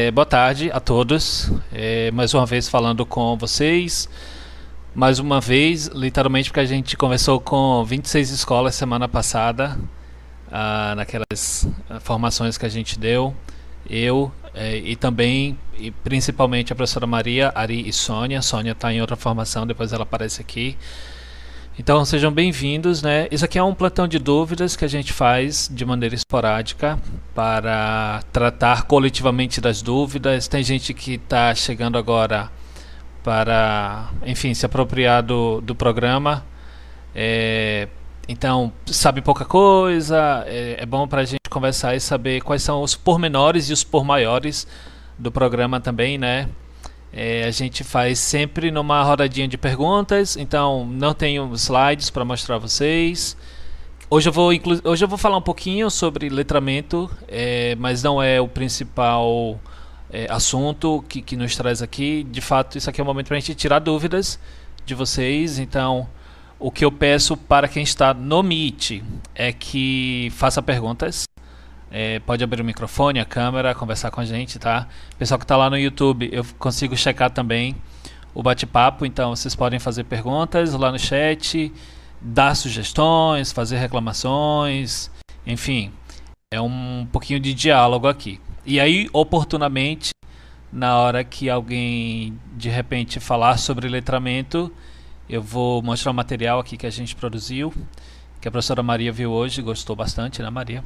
É, boa tarde a todos. É, mais uma vez falando com vocês. Mais uma vez, literalmente, porque a gente conversou com 26 escolas semana passada, ah, naquelas ah, formações que a gente deu. Eu é, e também, e principalmente a professora Maria, Ari e Sônia. Sônia está em outra formação, depois ela aparece aqui. Então sejam bem-vindos, né? Isso aqui é um plantão de dúvidas que a gente faz de maneira esporádica para tratar coletivamente das dúvidas. Tem gente que está chegando agora para, enfim, se apropriar do, do programa. É, então, sabe pouca coisa, é, é bom para a gente conversar e saber quais são os pormenores e os por maiores do programa também, né? É, a gente faz sempre numa rodadinha de perguntas, então não tenho slides para mostrar a vocês. Hoje eu, vou hoje eu vou falar um pouquinho sobre letramento, é, mas não é o principal é, assunto que, que nos traz aqui. De fato, isso aqui é um momento para a gente tirar dúvidas de vocês. Então, o que eu peço para quem está no Meet é que faça perguntas. É, pode abrir o microfone, a câmera, conversar com a gente, tá? Pessoal que está lá no YouTube, eu consigo checar também o bate-papo, então vocês podem fazer perguntas lá no chat, dar sugestões, fazer reclamações, enfim, é um pouquinho de diálogo aqui. E aí, oportunamente, na hora que alguém de repente falar sobre letramento, eu vou mostrar o material aqui que a gente produziu, que a professora Maria viu hoje, gostou bastante, né, Maria?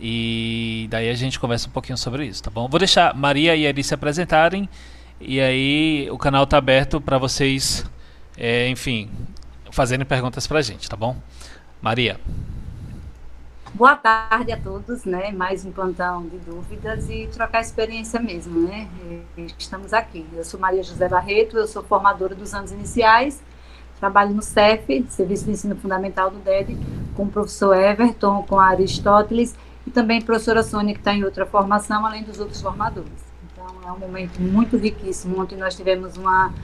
E daí a gente conversa um pouquinho sobre isso, tá bom? Vou deixar Maria e Ari se apresentarem e aí o canal tá aberto para vocês, é, enfim, fazerem perguntas para a gente, tá bom? Maria. Boa tarde a todos, né? Mais um plantão de dúvidas e trocar experiência mesmo, né? Estamos aqui. Eu sou Maria José Barreto, eu sou formadora dos anos iniciais, trabalho no CEF, Serviço de Ensino Fundamental do DED, com o professor Everton, com a Aristóteles e também a professora Sônia, que está em outra formação, além dos outros formadores. Então, é um momento muito riquíssimo. Ontem nós tivemos uma,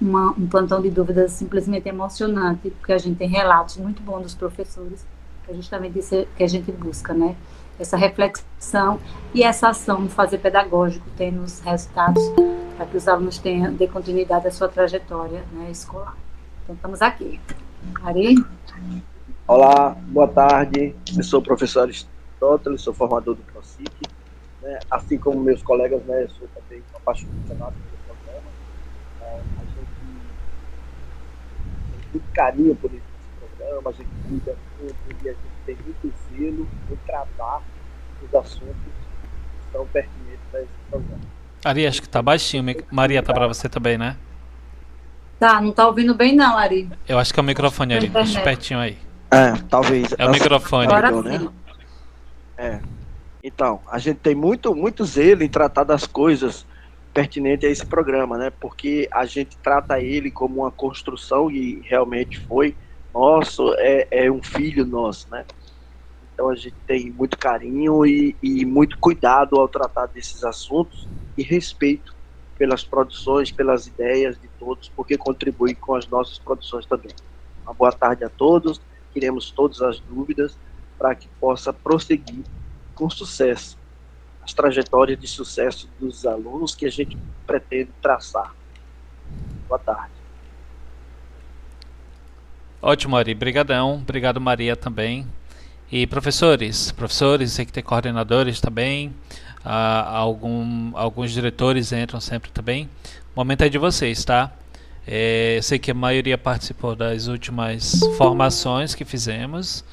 uma, um plantão de dúvidas simplesmente emocionante, porque a gente tem relatos muito bons dos professores, que é justamente isso que a gente busca, né? Essa reflexão e essa ação no fazer pedagógico, tendo os resultados para que os alunos tenham, dê continuidade à sua trajetória né, escolar. Então, estamos aqui. Ari? Olá, boa tarde. Eu sou o professor Aristóteles, sou formador do ProSIC. Né? Assim como meus colegas, né, eu sou também apaixonado pelo programa. É, a gente tem muito carinho por esse programa, a gente cuida muito e a gente tem muito zelo em tratar os assuntos que são pertinentes a esse programa. Ari, acho que tá baixinho. Maria, tá para você também, né? Tá, não tá ouvindo bem não, Ari. Eu acho que é o microfone, Ari. Deixa pertinho aí. É, talvez. É o microfone. Agora né? É. Então, a gente tem muito, muito zelo em tratar das coisas pertinentes a esse programa, né? Porque a gente trata ele como uma construção e realmente foi nosso, é, é um filho nosso, né? Então a gente tem muito carinho e, e muito cuidado ao tratar desses assuntos e respeito pelas produções, pelas ideias de todos, porque contribuem com as nossas produções também. Uma boa tarde a todos, queremos todas as dúvidas para que possa prosseguir com sucesso as trajetórias de sucesso dos alunos que a gente pretende traçar. Boa tarde. Ótimo, Ari. Obrigadão. Obrigado, Maria, também. E professores, professores, sei que tem coordenadores também, ah, algum, alguns diretores entram sempre também. O momento é de vocês, tá? É, eu sei que a maioria participou das últimas formações que fizemos.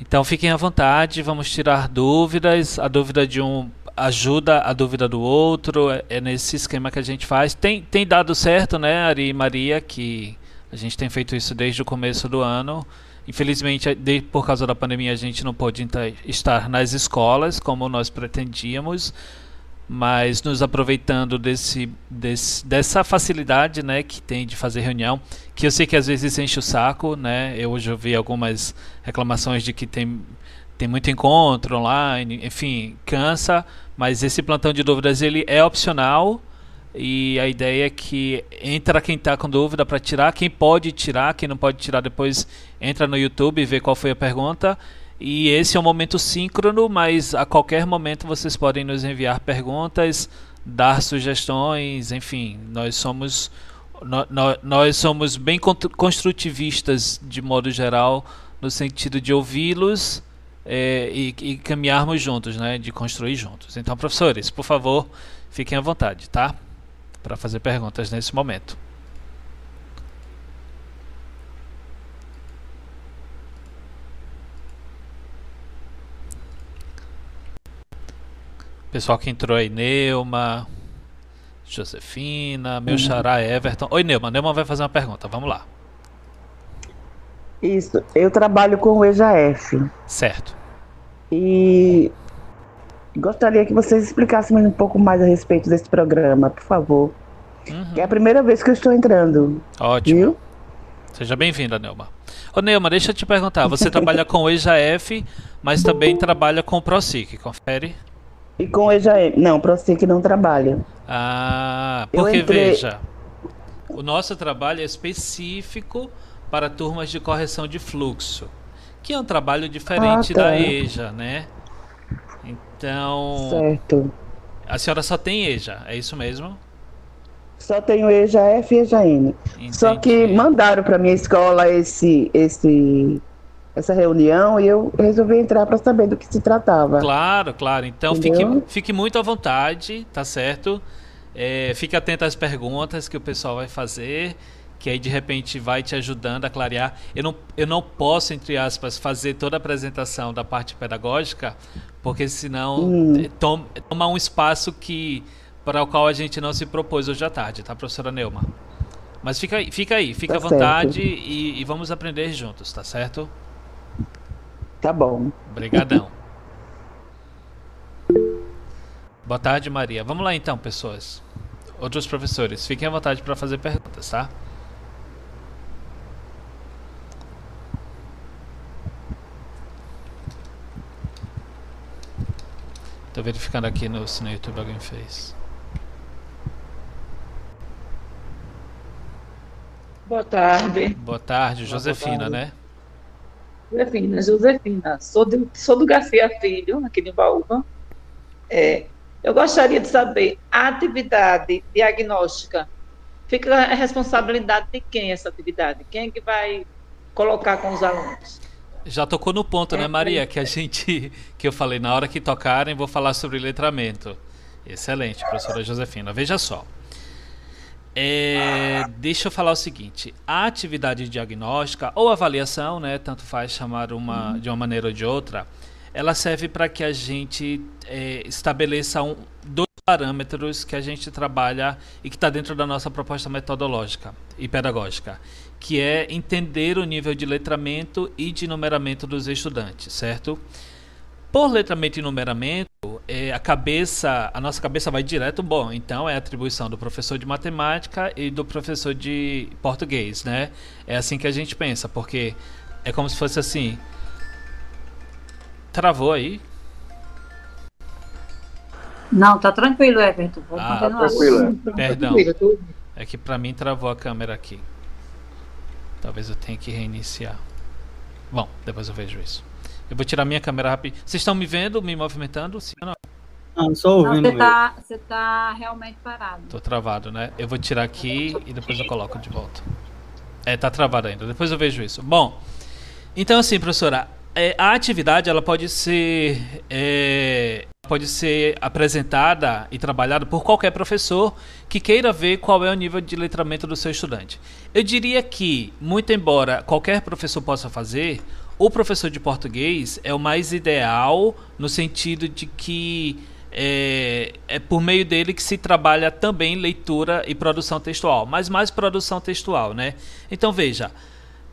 Então fiquem à vontade, vamos tirar dúvidas. A dúvida de um ajuda a dúvida do outro. É, é nesse esquema que a gente faz. Tem, tem dado certo, né, Ari e Maria, que a gente tem feito isso desde o começo do ano. Infelizmente, de, por causa da pandemia, a gente não pôde estar nas escolas como nós pretendíamos, mas nos aproveitando desse, desse, dessa facilidade né, que tem de fazer reunião, que eu sei que às vezes enche o saco, né? Eu hoje ouvi algumas reclamações de que tem, tem muito encontro online, enfim, cansa, mas esse plantão de dúvidas ele é opcional e a ideia é que entra quem está com dúvida para tirar, quem pode tirar, quem não pode tirar depois entra no YouTube e vê qual foi a pergunta. E esse é um momento síncrono, mas a qualquer momento vocês podem nos enviar perguntas, dar sugestões, enfim, nós somos nós, nós somos bem construtivistas de modo geral, no sentido de ouvi-los é, e, e, caminharmos juntos, né, de construir juntos. Então, professores, por favor, fiquem à vontade, tá? Para fazer perguntas nesse momento. Pessoal que entrou aí, Neuma, Josefina, meu uhum. xará Everton. Oi, Neuma. Neuma vai fazer uma pergunta. Vamos lá. Isso. Eu trabalho com o EJF. Certo. E gostaria que vocês explicassem um pouco mais a respeito desse programa, por favor. Uhum. É a primeira vez que eu estou entrando. Ótimo. Viu? Seja bem-vinda, Neuma. Ô, Neuma, deixa eu te perguntar. Você trabalha com o EJF, mas também trabalha com o ProSIC, confere? E com o EJM. Não, ProSIC não trabalha. Ah, porque entrei... veja, o nosso trabalho é específico para turmas de correção de fluxo, que é um trabalho diferente ah, tá. da EJA, né? Então. Certo. A senhora só tem EJA, é isso mesmo? Só tenho EJA F e EJA N. Entendi. Só que mandaram para minha escola esse esse essa reunião e eu resolvi entrar para saber do que se tratava. Claro, claro. Então fique, fique muito à vontade, tá certo? É, fique atento às perguntas que o pessoal vai fazer, que aí de repente vai te ajudando a clarear. Eu não, eu não posso, entre aspas, fazer toda a apresentação da parte pedagógica, porque senão hum. toma, toma um espaço que para o qual a gente não se propôs hoje à tarde, tá, professora Neuma? Mas fica aí, fica aí, fica tá à vontade e, e vamos aprender juntos, tá certo? Tá bom. Obrigadão. Boa tarde, Maria. Vamos lá então, pessoas. Outros professores, fiquem à vontade para fazer perguntas, tá? Tô verificando aqui no, se no YouTube alguém fez. Boa tarde. Boa tarde, Josefina, Boa tarde. né? Josefina, Josefina, sou do, sou do Garcia Filho, aqui de Baúba. É, eu gostaria de saber, a atividade diagnóstica, fica a responsabilidade de quem essa atividade? Quem é que vai colocar com os alunos? Já tocou no ponto, né, é, né, Maria? Que a gente, que eu falei, na hora que tocarem, vou falar sobre letramento. Excelente, professora Josefina. Veja só. É, deixa eu falar o seguinte: a atividade diagnóstica ou avaliação, né, tanto faz chamar uma uhum. de uma maneira ou de outra, ela serve para que a gente é, estabeleça um, dois parâmetros que a gente trabalha e que está dentro da nossa proposta metodológica e pedagógica, que é entender o nível de letramento e de numeramento dos estudantes, certo? Por letramento e numeramento, é, a cabeça, a nossa cabeça vai direto, bom, então é atribuição do professor de matemática e do professor de português, né? É assim que a gente pensa, porque é como se fosse assim. Travou aí? Não, tá tranquilo, Everton. Pode ah, continuar. Tranquilo. É. Perdão. É que para mim travou a câmera aqui. Talvez eu tenha que reiniciar. Bom, depois eu vejo isso. Eu vou tirar minha câmera rápido. Vocês estão me vendo, me movimentando? Sim ou não? Não, só ouvindo. Não, você, tá, você tá realmente parado. Tô travado, né? Eu vou tirar aqui e depois eu coloco de volta. É, tá travado ainda. Depois eu vejo isso. Bom, então assim, professora, é, a atividade ela pode ser é, pode ser apresentada e trabalhada por qualquer professor que queira ver qual é o nível de letramento do seu estudante. Eu diria que, muito embora qualquer professor possa fazer, o professor de português é o mais ideal no sentido de que é, é, por meio dele que se trabalha também leitura e produção textual, mas mais produção textual, né? Então veja,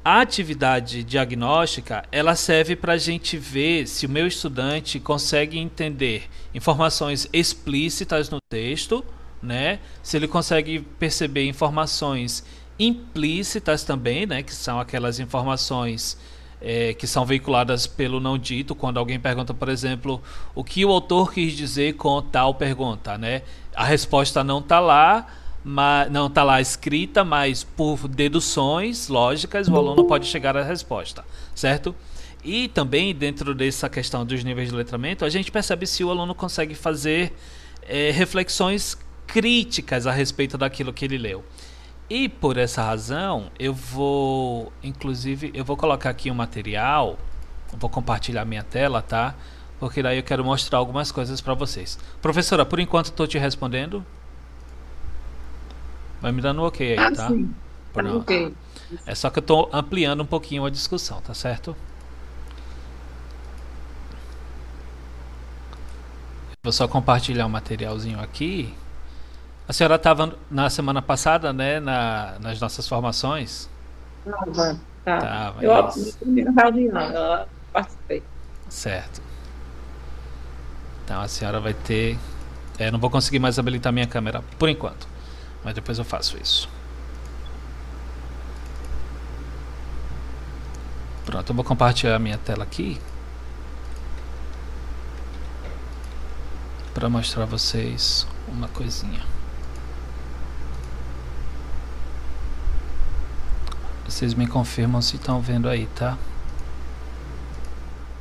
a atividade diagnóstica ela serve para a gente ver se o meu estudante consegue entender informações explícitas no texto, né? Se ele consegue perceber informações implícitas também, né? Que são aquelas informações é, que são veiculadas pelo não dito, quando alguém pergunta, por exemplo, o que o autor quis dizer com tal pergunta, né? A resposta não está lá, mas, não está lá escrita, mas por deduções lógicas o aluno pode chegar à resposta, certo? E também, dentro dessa questão dos níveis de letramento, a gente percebe se o aluno consegue fazer é, reflexões críticas a respeito daquilo que ele leu. E por essa razão, eu vou, inclusive, eu vou colocar aqui um material, vou compartilhar minha tela, tá? Porque daí eu quero mostrar algumas coisas para vocês. Professora, por enquanto estou te respondendo. Vai me dando um ok aí, ah, tá? Sim. Tá ok. É só que eu estou ampliando um pouquinho a discussão, tá certo? Vou só compartilhar um materialzinho aqui. A senhora estava na semana passada, né, na, nas nossas formações? Tava, tá. Tava, eu eu participei. Certo. Então a senhora vai ter. É, não vou conseguir mais habilitar minha câmera por enquanto, mas depois eu faço isso. Pronto, eu vou compartilhar a minha tela aqui para mostrar a vocês uma coisinha. Vocês me confirmam se estão vendo aí, tá?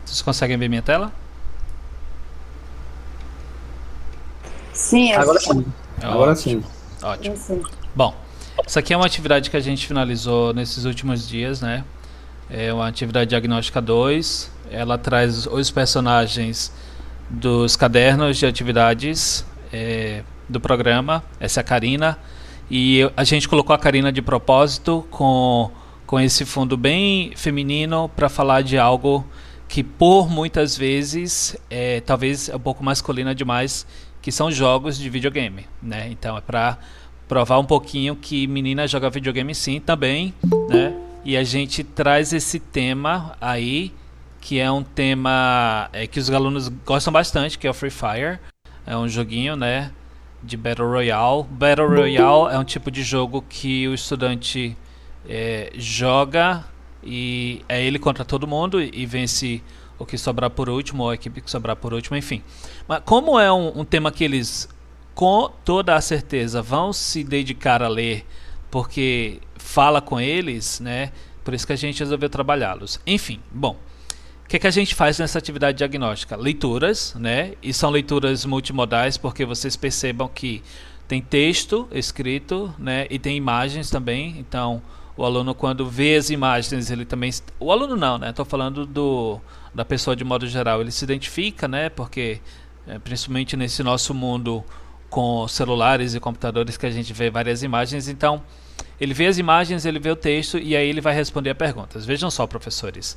Vocês conseguem ver minha tela? Sim, agora sim. Agora sim. Ótimo. Bom, isso aqui é uma atividade que a gente finalizou nesses últimos dias, né? É uma atividade diagnóstica 2. Ela traz os personagens dos cadernos de atividades é, do programa. Essa é a Karina. E a gente colocou a Karina de propósito com, com esse fundo bem feminino para falar de algo que por muitas vezes é talvez é um pouco masculina demais, que são jogos de videogame, né? Então é para provar um pouquinho que menina joga videogame sim também, né? E a gente traz esse tema aí que é um tema é, que os alunos gostam bastante, que é o Free Fire. É um joguinho, né, de Battle Royale. Battle Royale é um tipo de jogo que o estudante é, joga e é ele contra todo mundo e vence o que sobrar por último ou a equipe que sobrar por último, enfim. Mas como é um, um tema que eles com toda a certeza vão se dedicar a ler, porque fala com eles, né? Por isso que a gente resolveu trabalhá-los. Enfim, bom. O que, que a gente faz nessa atividade diagnóstica? Leituras, né? E são leituras multimodais, porque vocês percebam que tem texto escrito, né? E tem imagens também. Então, o aluno quando vê as imagens, ele também. O aluno não, né? Estou falando do da pessoa de modo geral. Ele se identifica, né? Porque é, principalmente nesse nosso mundo com celulares e computadores que a gente vê várias imagens, então ele vê as imagens, ele vê o texto e aí ele vai responder a perguntas. Vejam só, professores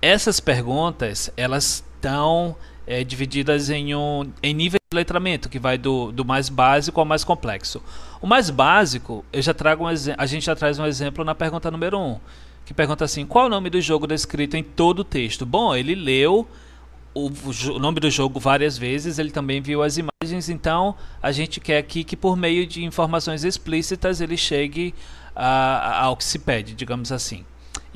essas perguntas elas estão é, divididas em um em nível de letramento que vai do, do mais básico ao mais complexo. O mais básico, eu já trago um a gente já traz um exemplo na pergunta número 1, um, que pergunta assim: qual é o nome do jogo descrito em todo o texto? Bom, ele leu o, o, nome do jogo várias vezes, ele também viu as imagens, então a gente quer aqui que por meio de informações explícitas ele chegue a, a, ao que se pede, digamos assim.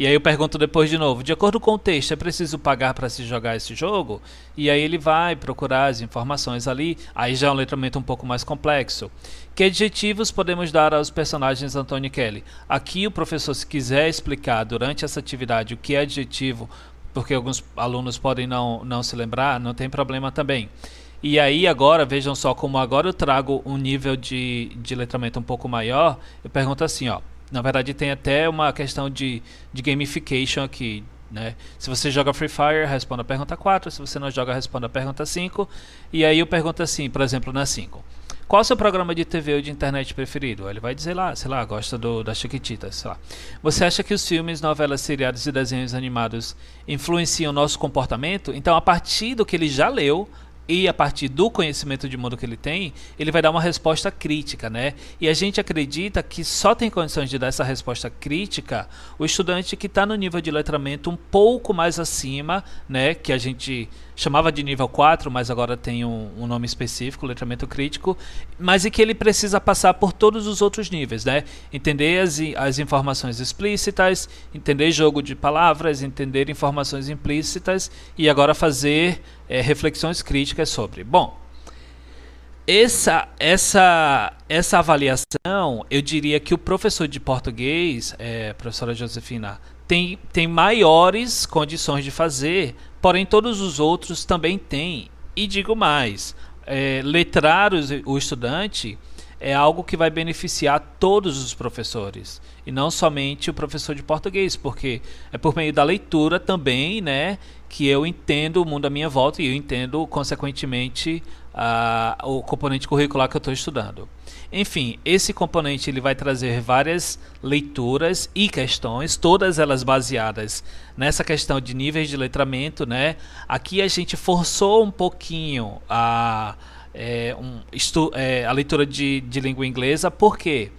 E aí eu pergunto depois de novo, de acordo com o texto, é preciso pagar para se jogar esse jogo? E aí ele vai procurar as informações ali, aí já é um letramento um pouco mais complexo. Que adjetivos podemos dar aos personagens e Kelly? Aqui o professor, se quiser explicar durante essa atividade o que é adjetivo, porque alguns alunos podem não, não se lembrar, não tem problema também. E aí agora, vejam só como agora eu trago um nível de, de letramento um pouco maior, eu pergunto assim, ó, na verdade, tem até uma questão de, de gamification aqui. Né? Se você joga Free Fire, responda a pergunta 4. Se você não joga, responda a pergunta 5. E aí eu pergunto assim, por exemplo, na 5. Qual o seu programa de TV ou de internet preferido? Ele vai dizer lá, sei lá, gosta do, das Chiquititas, sei lá. Você acha que os filmes, novelas, seriados e desenhos animados influenciam o nosso comportamento? Então, a partir do que ele já leu, e a partir do conhecimento de mundo que ele tem, ele vai dar uma resposta crítica, né? E a gente acredita que só tem condições de dar essa resposta crítica o estudante que está no nível de letramento um pouco mais acima, né? Que a gente chamava de nível 4, mas agora tem um, um, nome específico, letramento crítico, mas e que ele precisa passar por todos os outros níveis, né? Entender as, as informações explícitas, entender jogo de palavras, entender informações implícitas e agora fazer é, reflexões críticas sobre. Bom, essa, essa, essa avaliação, eu diria que o professor de português, é, professora Josefina, tem, tem maiores condições de fazer, porém todos os outros também têm. E digo mais, é, letrar o estudante é algo que vai beneficiar todos os professores e não somente o professor de português, porque é por meio da leitura também, né, que eu entendo o mundo à minha volta e eu entendo consequentemente a, o componente curricular que eu estou estudando. Enfim, esse componente ele vai trazer várias leituras e questões, todas elas baseadas nessa questão de níveis de letramento, né? Aqui a gente forçou um pouquinho a é, um, estu, é, a leitura de, de língua inglesa, por quê?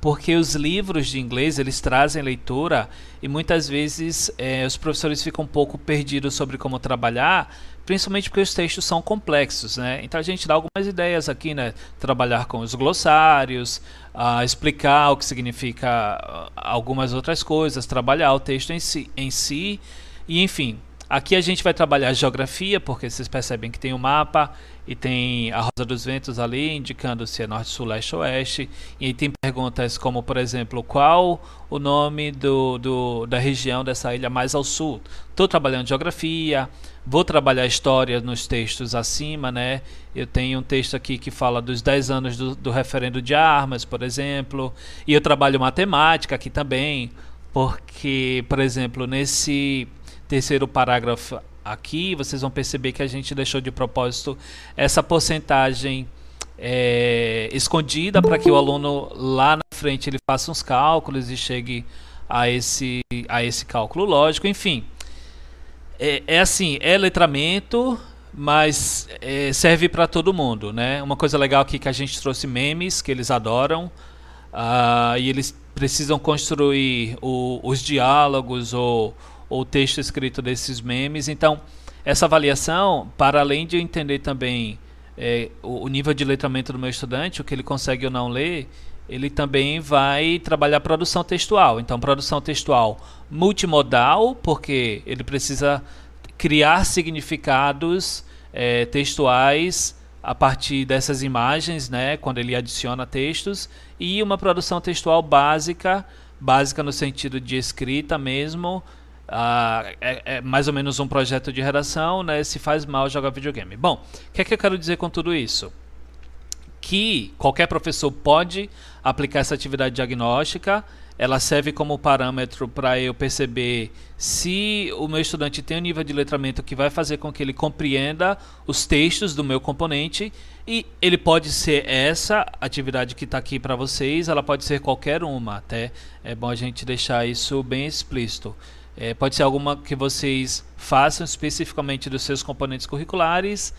Porque os livros de inglês eles trazem leitura e muitas vezes é, os professores ficam um pouco perdidos sobre como trabalhar, principalmente porque os textos são complexos, né? Então a gente dá algumas ideias aqui, né? Trabalhar com os glossários, uh, explicar o que significa uh, algumas outras coisas, trabalhar o texto em si, em si e enfim. Aqui a gente vai trabalhar geografia, porque vocês percebem que tem o um mapa e tem a Rosa dos Ventos ali, indicando se é norte, sul, leste ou oeste. E aí tem perguntas como, por exemplo, qual o nome do, do da região dessa ilha mais ao sul? Estou trabalhando geografia, vou trabalhar história nos textos acima, né? Eu tenho um texto aqui que fala dos 10 anos do, do referendo de armas, por exemplo. E eu trabalho matemática aqui também, porque, por exemplo, nesse terceiro parágrafo aqui, vocês vão perceber que a gente deixou de propósito essa porcentagem é, escondida para que o aluno lá na frente ele faça uns cálculos e chegue a esse, a esse cálculo lógico. Enfim, é, é assim, é letramento, mas é, serve para todo mundo, né? Uma coisa legal aqui que a gente trouxe memes que eles adoram uh, e eles precisam construir o, os diálogos ou ou texto escrito desses memes. Então, essa avaliação, para além de entender também é, o, o, nível de letramento do meu estudante, o que ele consegue ou não ler, ele também vai trabalhar produção textual. Então, produção textual multimodal, porque ele precisa criar significados é, textuais a partir dessas imagens, né, quando ele adiciona textos, e uma produção textual básica, básica no sentido de escrita mesmo, ah, é, é, mais ou menos um projeto de redação, né? Se faz mal jogar videogame. Bom, o que é que eu quero dizer com tudo isso? Que qualquer professor pode aplicar essa atividade diagnóstica, ela serve como parâmetro para eu perceber se o meu estudante tem um nível de letramento que vai fazer com que ele compreenda os textos do meu componente e ele pode ser essa atividade que está aqui para vocês, ela pode ser qualquer uma, até é bom a gente deixar isso bem explícito. É, pode ser alguma que vocês façam especificamente dos seus componentes curriculares.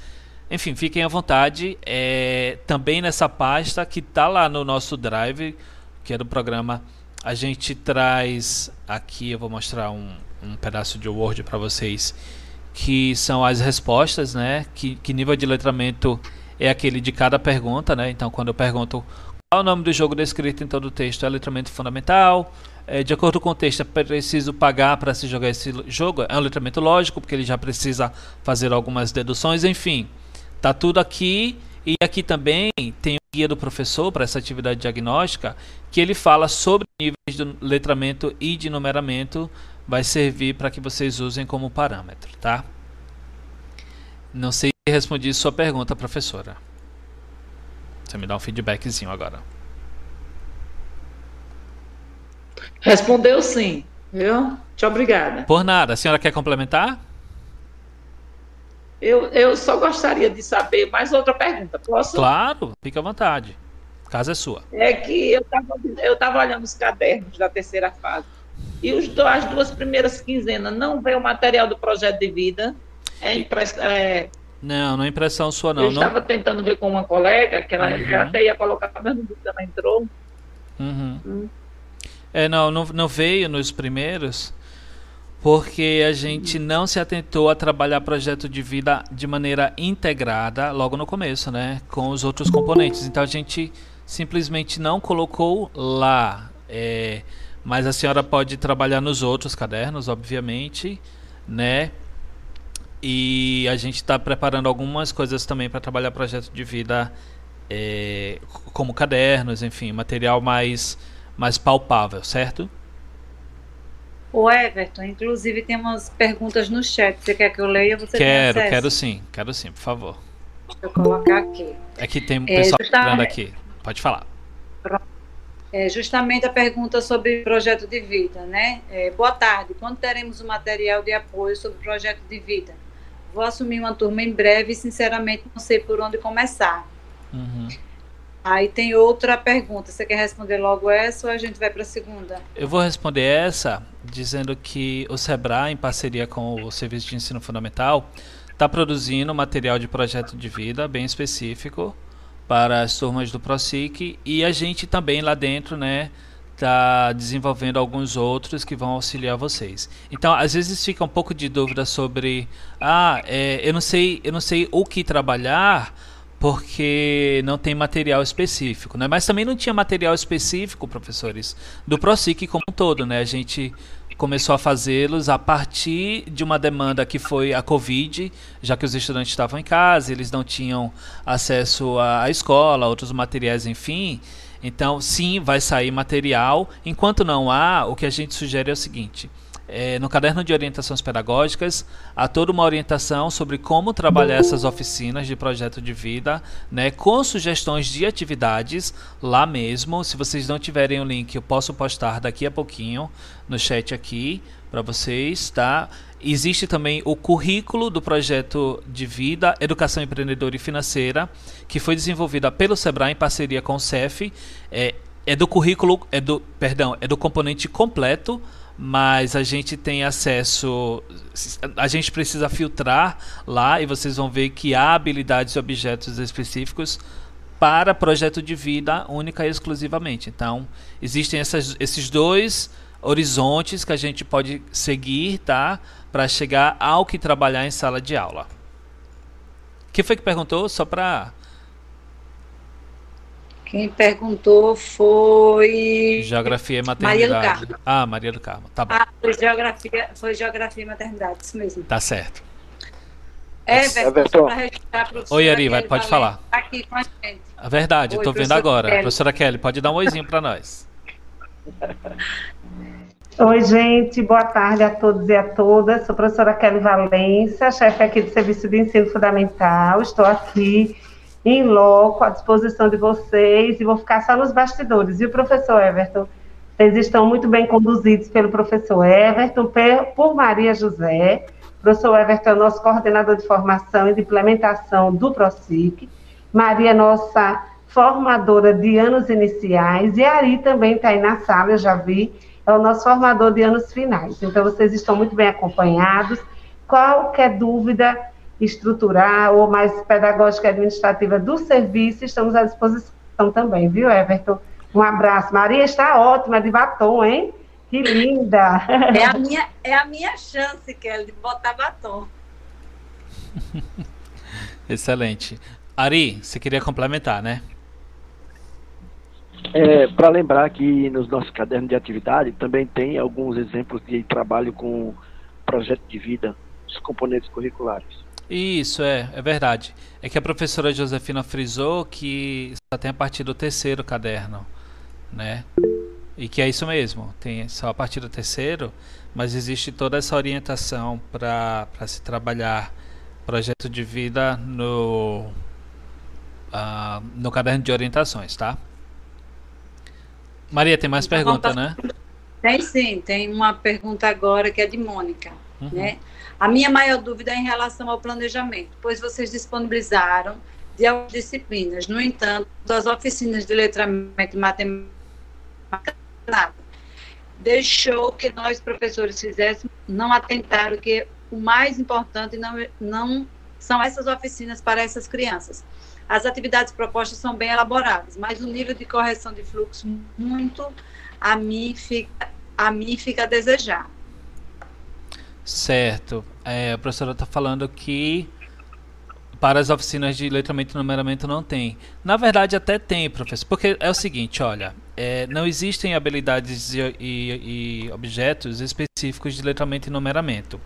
Enfim, fiquem à vontade. É, também nessa pasta que está lá no nosso Drive, que é do programa, a gente traz aqui, eu vou mostrar um, um pedaço de Word para vocês, que são as respostas, né? Que, que nível de letramento é aquele de cada pergunta, né? Então, quando eu pergunto qual o nome do jogo descrito em todo o texto, é letramento fundamental é, de acordo com o texto, é preciso pagar para se jogar esse jogo. É um letramento lógico, porque ele já precisa fazer algumas deduções, enfim. Tá tudo aqui. E aqui também tem o guia do professor para essa atividade diagnóstica, que ele fala sobre níveis de letramento e de numeramento. Vai servir para que vocês usem como parâmetro, tá? Não sei se respondi sua pergunta, professora. Você me dá um feedbackzinho agora. Respondeu sim, viu? Muito obrigada. Por nada. A senhora quer complementar? Eu, eu só gostaria de saber mais outra pergunta. Posso? Claro, fica à vontade. A casa é sua. É que eu estava eu tava olhando os cadernos da terceira fase. E os, as duas primeiras quinzenas não veio o material do projeto de vida. É, impress, é não, não é impressão sua, não. Eu não... estava tentando ver com uma colega, que ela uhum. até ia colocar, mas não ela entrou. Uhum. Hum. É, não, não, não veio nos primeiros porque a gente não se atentou a trabalhar projeto de vida de maneira integrada logo no começo, né, com os outros componentes. Então a gente simplesmente não colocou lá. É, mas a senhora pode trabalhar nos outros cadernos, obviamente, né? E a gente está preparando algumas coisas também para trabalhar projeto de vida é, como cadernos, enfim, material mais, mais palpável, certo? O Everton, inclusive tem umas perguntas no chat. Você quer que eu leia? Você quero, quero sim, quero sim, por favor. Deixa eu colocar aqui. Aqui é tem um pessoal é, justamente... aqui. Pode falar. É justamente a pergunta sobre projeto de vida, né? É, boa tarde. Quando teremos o material de apoio sobre projeto de vida? Vou assumir uma turma em breve e, sinceramente, não sei por onde começar. Uhum. Aí tem outra pergunta. Você quer responder logo essa ou a gente vai para a segunda? Eu vou responder essa dizendo que o Sebrae, em parceria com o Serviço de Ensino Fundamental, está produzindo material de projeto de vida bem específico para as turmas do ProSIC e a gente também lá dentro, né, está desenvolvendo alguns outros que vão auxiliar vocês. Então, às vezes fica um pouco de dúvida sobre, ah, é, eu não sei, eu não sei o que trabalhar porque não tem material específico, né? Mas também não tinha material específico, professores, do ProSIC como um todo, né? A gente começou a fazê-los a partir de uma demanda que foi a Covid, já que os estudantes estavam em casa, eles não tinham acesso à escola, outros materiais, enfim. Então, sim, vai sair material. Enquanto não há, o que a gente sugere é o seguinte: é, no caderno de orientações pedagógicas há toda uma orientação sobre como trabalhar essas oficinas de projeto de vida, né, com sugestões de atividades lá mesmo. Se vocês não tiverem o link, eu posso postar daqui a pouquinho no chat aqui para vocês, tá? Existe também o currículo do projeto de vida Educação Empreendedora e Financeira, que foi desenvolvida pelo Sebrae em parceria com o CEF. É, é do currículo, é do, perdão, é do componente completo mas a gente tem acesso. A gente precisa filtrar lá e vocês vão ver que há habilidades e objetos específicos para projeto de vida única e exclusivamente. Então, existem essas, esses dois horizontes que a gente pode seguir, tá? Para chegar ao que trabalhar em sala de aula. Quem foi que perguntou? Só para quem perguntou foi. Geografia e maternidade. Maria do Carmo. Ah, Maria do Carmo. Tá bom. Ah, foi geografia, foi geografia e maternidade, isso mesmo. Tá certo. É, Everton, Oi, Ari, vai, pode falar. Aqui com a gente. A verdade, Oi, eu tô vendo agora. Kelly. Professora Kelly, pode dar um oizinho para nós. Oi, gente, boa tarde a todos e a todas. Sou a professora Kelly Valença, chefe aqui do Serviço de Ensino Fundamental. Estou aqui em loco, à disposição de vocês, e vou ficar só nos bastidores. E o professor Everton? Vocês estão muito bem conduzidos pelo professor Everton, por Maria José. O professor Everton é nosso coordenador de formação e de implementação do PROSIC. Maria é nossa formadora de anos iniciais, e Ari também está aí na sala, eu já vi, é o nosso formador de anos finais. Então, vocês estão muito bem acompanhados. Qualquer dúvida, estruturar ou mais pedagógica e administrativa do serviço, estamos à disposição também, viu, Everton? Um abraço. Maria está ótima de batom, hein? Que linda! É a minha, é a minha chance, Kelly, de botar batom. Excelente. Ari, você queria complementar, né? É, Para lembrar que nos nossos cadernos de atividade também tem alguns exemplos de trabalho com projeto de vida, os componentes curriculares. Isso, é, é verdade. É que a professora Josefina frisou que só tem a partir do terceiro caderno, né? E que é isso mesmo, tem só a partir do terceiro, mas existe toda essa orientação para se trabalhar projeto de vida no, uh, no caderno de orientações, tá? Maria, tem mais então, pergunta, né? Tem sim, tem uma pergunta agora que é de Mônica, uhum. né? A minha maior dúvida é em relação ao planejamento, pois vocês disponibilizaram de algumas disciplinas. No entanto, as oficinas de letramento e matemática, nada. Deixou que nós, professores, fizéssemos, não atentaram que o mais importante não, não são essas oficinas para essas crianças. As atividades propostas são bem elaboradas, mas o nível de correção de fluxo muito a mim fica a mim fica a desejar. Certo. É, a professora está falando que para as oficinas de letramento e numeramento não tem. Na verdade, até tem, professor. Porque é o seguinte, olha, é, não existem habilidades e, e, e, objetos específicos de letramento e numeramento.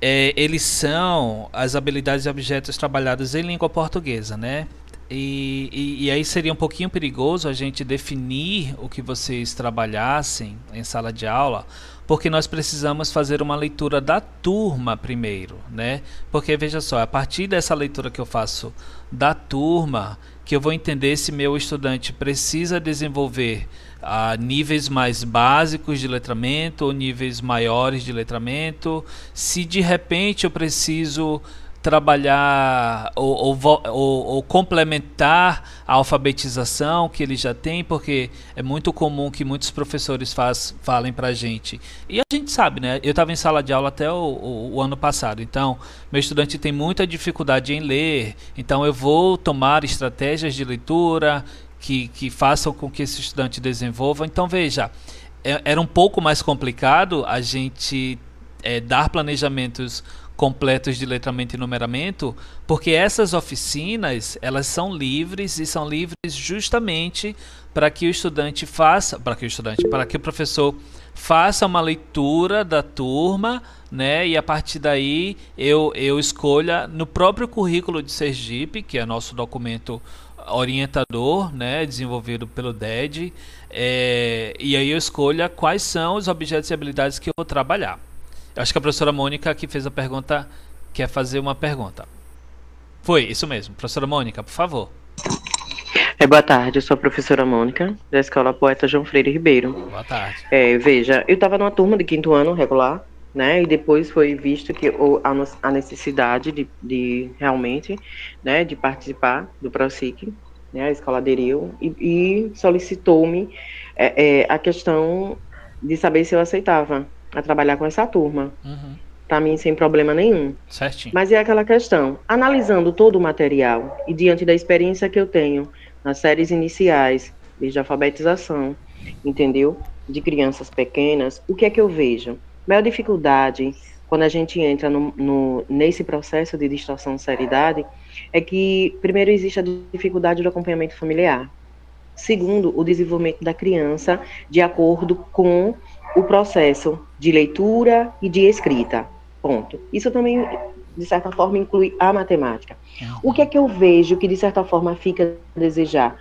É, eles são as habilidades e objetos trabalhados em língua portuguesa, né? E, e, e, aí seria um pouquinho perigoso a gente definir o que vocês trabalhassem em sala de aula, porque nós precisamos fazer uma leitura da turma primeiro, né? Porque veja só, a partir dessa leitura que eu faço da turma, que eu vou entender se meu estudante precisa desenvolver a níveis mais básicos de letramento ou níveis maiores de letramento, se de repente eu preciso trabalhar ou, ou, ou, ou, complementar a alfabetização que ele já tem, porque é muito comum que muitos professores faz, falem para a gente. E a gente sabe, né? Eu estava em sala de aula até o, o, o, ano passado, então meu estudante tem muita dificuldade em ler, então eu vou tomar estratégias de leitura que, que façam com que esse estudante desenvolva. Então veja, é, era um pouco mais complicado a gente é, dar planejamentos completos de letramento e numeramento, porque essas oficinas, elas são livres e são livres justamente para que o estudante faça, para que o estudante, para que o professor faça uma leitura da turma, né? E a partir daí eu eu escolha no próprio currículo de Sergipe, que é nosso documento orientador, né, desenvolvido pelo DED, é, e aí eu escolha quais são os objetos e habilidades que eu vou trabalhar. Acho que a professora Mônica que fez a pergunta quer fazer uma pergunta. Foi, isso mesmo. Professora Mônica, por favor. É, boa tarde, eu sou a professora Mônica, da Escola Poeta João Freire Ribeiro. Boa tarde. É, veja, eu estava numa turma de quinto ano regular, né, e depois foi visto que o, a, a, necessidade de, de, realmente, né, de participar do ProSIC, né, a escola aderiu e, e solicitou-me é, é, a questão de saber se eu aceitava a trabalhar com essa turma. Uhum. Para mim, sem problema nenhum. Certinho. Mas é aquela questão, analisando todo o material e diante da experiência que eu tenho nas séries iniciais, desde a alfabetização, entendeu? De crianças pequenas, o que é que eu vejo? Maior dificuldade quando a gente entra no, no, nesse processo de distorção de seriedade é que, primeiro, existe a dificuldade do acompanhamento familiar. Segundo, o desenvolvimento da criança de acordo com o processo de leitura e de escrita. Ponto. Isso também, de certa forma, inclui a matemática. O que é que eu vejo que, de certa forma, fica a desejar?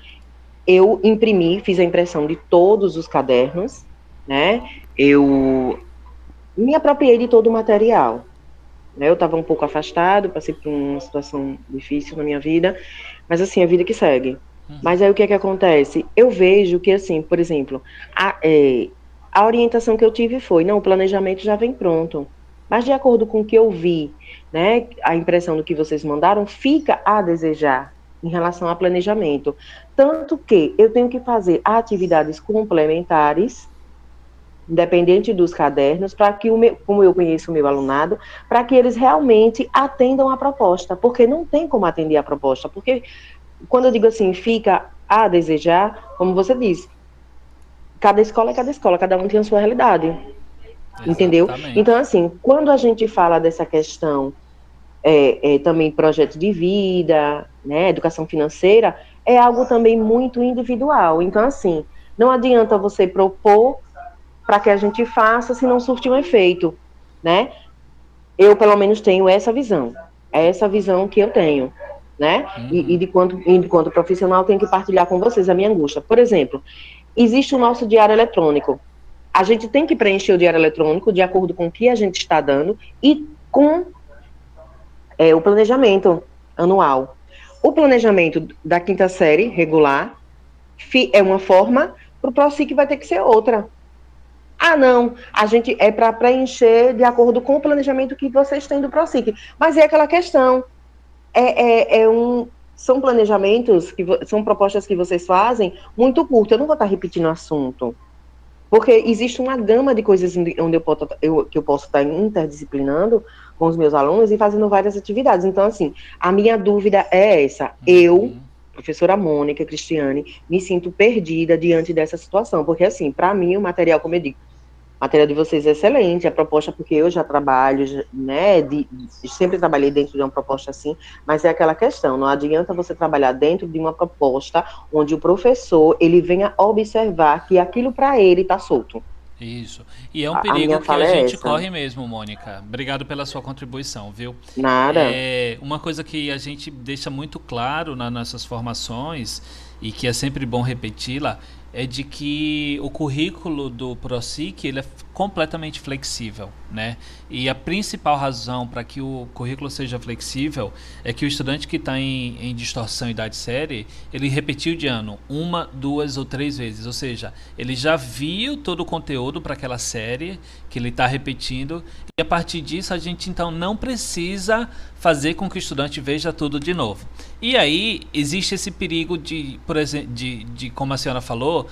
Eu imprimi, fiz a impressão de todos os cadernos, né? Eu me apropriei de todo o material. Né? Eu estava um pouco afastado, passei por uma situação difícil na minha vida, mas assim, a vida que segue. Uhum. Mas aí o que é que acontece? Eu vejo que, assim, por exemplo, a, é, a orientação que eu tive foi, não, o planejamento já vem pronto. Mas de acordo com o que eu vi, né, a impressão do que vocês mandaram fica a desejar em relação a planejamento. Tanto que eu tenho que fazer atividades complementares, independente dos cadernos, para que o meu, como eu conheço o meu alunado, para que eles realmente atendam a proposta, porque não tem como atender a proposta, porque quando eu digo assim, fica a desejar, como você disse, cada escola é cada escola, cada um tem a sua realidade. Exatamente. Entendeu? Então, assim, quando a gente fala dessa questão é, é, também projeto de vida, né, educação financeira, é algo também muito individual. Então, assim, não adianta você propor para que a gente faça se não surtir um efeito, né? Eu, pelo menos, tenho essa visão. É essa visão que eu tenho, né? Uhum. E, e, de quanto, e de quanto profissional, tenho que partilhar com vocês a minha angústia. Por exemplo, existe o nosso diário eletrônico. A gente tem que preencher o diário eletrônico de acordo com o que a gente está dando e com é, o planejamento anual. O planejamento da quinta série regular é uma forma, para o ProSIC vai ter que ser outra. Ah, não, a gente é para preencher de acordo com o planejamento que vocês têm do ProSIC. Mas é aquela questão, é, é, é um, são planejamentos, que são propostas que vocês fazem muito curtas. Eu não vou estar repetindo o assunto. Porque existe uma gama de coisas onde eu, posso, eu, que eu posso estar interdisciplinando com os meus alunos e fazendo várias atividades. Então, assim, a minha dúvida é essa. Eu, uhum. professora Mônica Cristiane, me sinto perdida diante dessa situação. Porque, assim, para mim, o material, como eu digo, a matéria de vocês é excelente, a proposta, porque eu já trabalho, né, de, sempre trabalhei dentro de uma proposta assim, mas é aquela questão, não adianta você trabalhar dentro de uma proposta onde o professor, ele venha observar que aquilo para ele está solto. Isso. E é um perigo que a é gente corre mesmo, Mônica. Obrigado pela sua contribuição, viu? Nada. É, uma coisa que a gente deixa muito claro nas nossas formações e que é sempre bom repeti-la é de que o currículo do ProSIC ele é completamente flexível, né? E a principal razão para que o currículo seja flexível é que o estudante que está em, em distorção idade série, ele repetiu de ano uma, duas ou três vezes, ou seja, ele já viu todo o conteúdo para aquela série que ele está repetindo e a partir disso a gente então não precisa fazer com que o estudante veja tudo de novo. E aí existe esse perigo de, por exemplo, de, de como a senhora falou,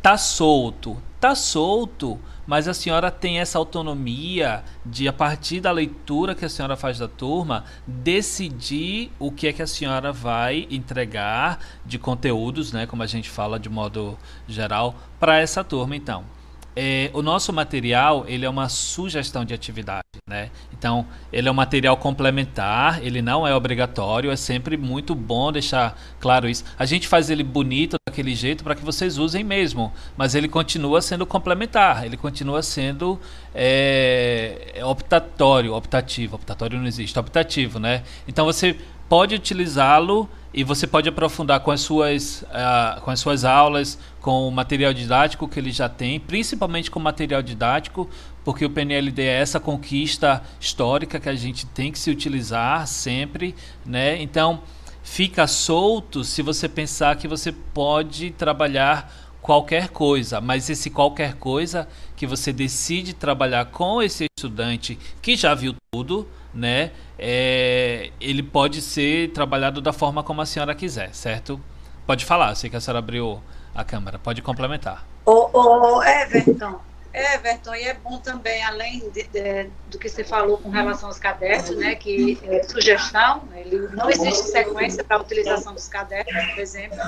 tá solto, tá solto mas a senhora tem essa autonomia de, a partir da leitura que a senhora faz da turma, decidir o que é que a senhora vai entregar de conteúdos, né, como a gente fala de modo geral, para essa turma, então é, o nosso material ele é uma sugestão de atividade, né? Então ele é um material complementar, ele não é obrigatório, é sempre muito bom deixar claro isso. A gente faz ele bonito daquele jeito para que vocês usem mesmo, mas ele continua sendo complementar, ele continua sendo é, optatório, optativo, optatório não existe, optativo, né? Então você pode utilizá-lo e você pode aprofundar com as suas, uh, com as suas aulas, com o material didático que ele já tem, principalmente com o material didático, porque o PNLD é essa conquista histórica que a gente tem que se utilizar sempre, né? Então, fica solto se você pensar que você pode trabalhar qualquer coisa, mas esse qualquer coisa que você decide trabalhar com esse estudante que já viu tudo, né? É, ele pode ser trabalhado da forma como a senhora quiser, certo? Pode falar, sei que a senhora abriu a câmera, pode complementar. Ô, ô Everton, Everton, e é bom também, além de, de, do que você falou com relação aos cadernos, né, que é, sugestão, ele, não existe sequência para a utilização dos cadernos, por exemplo,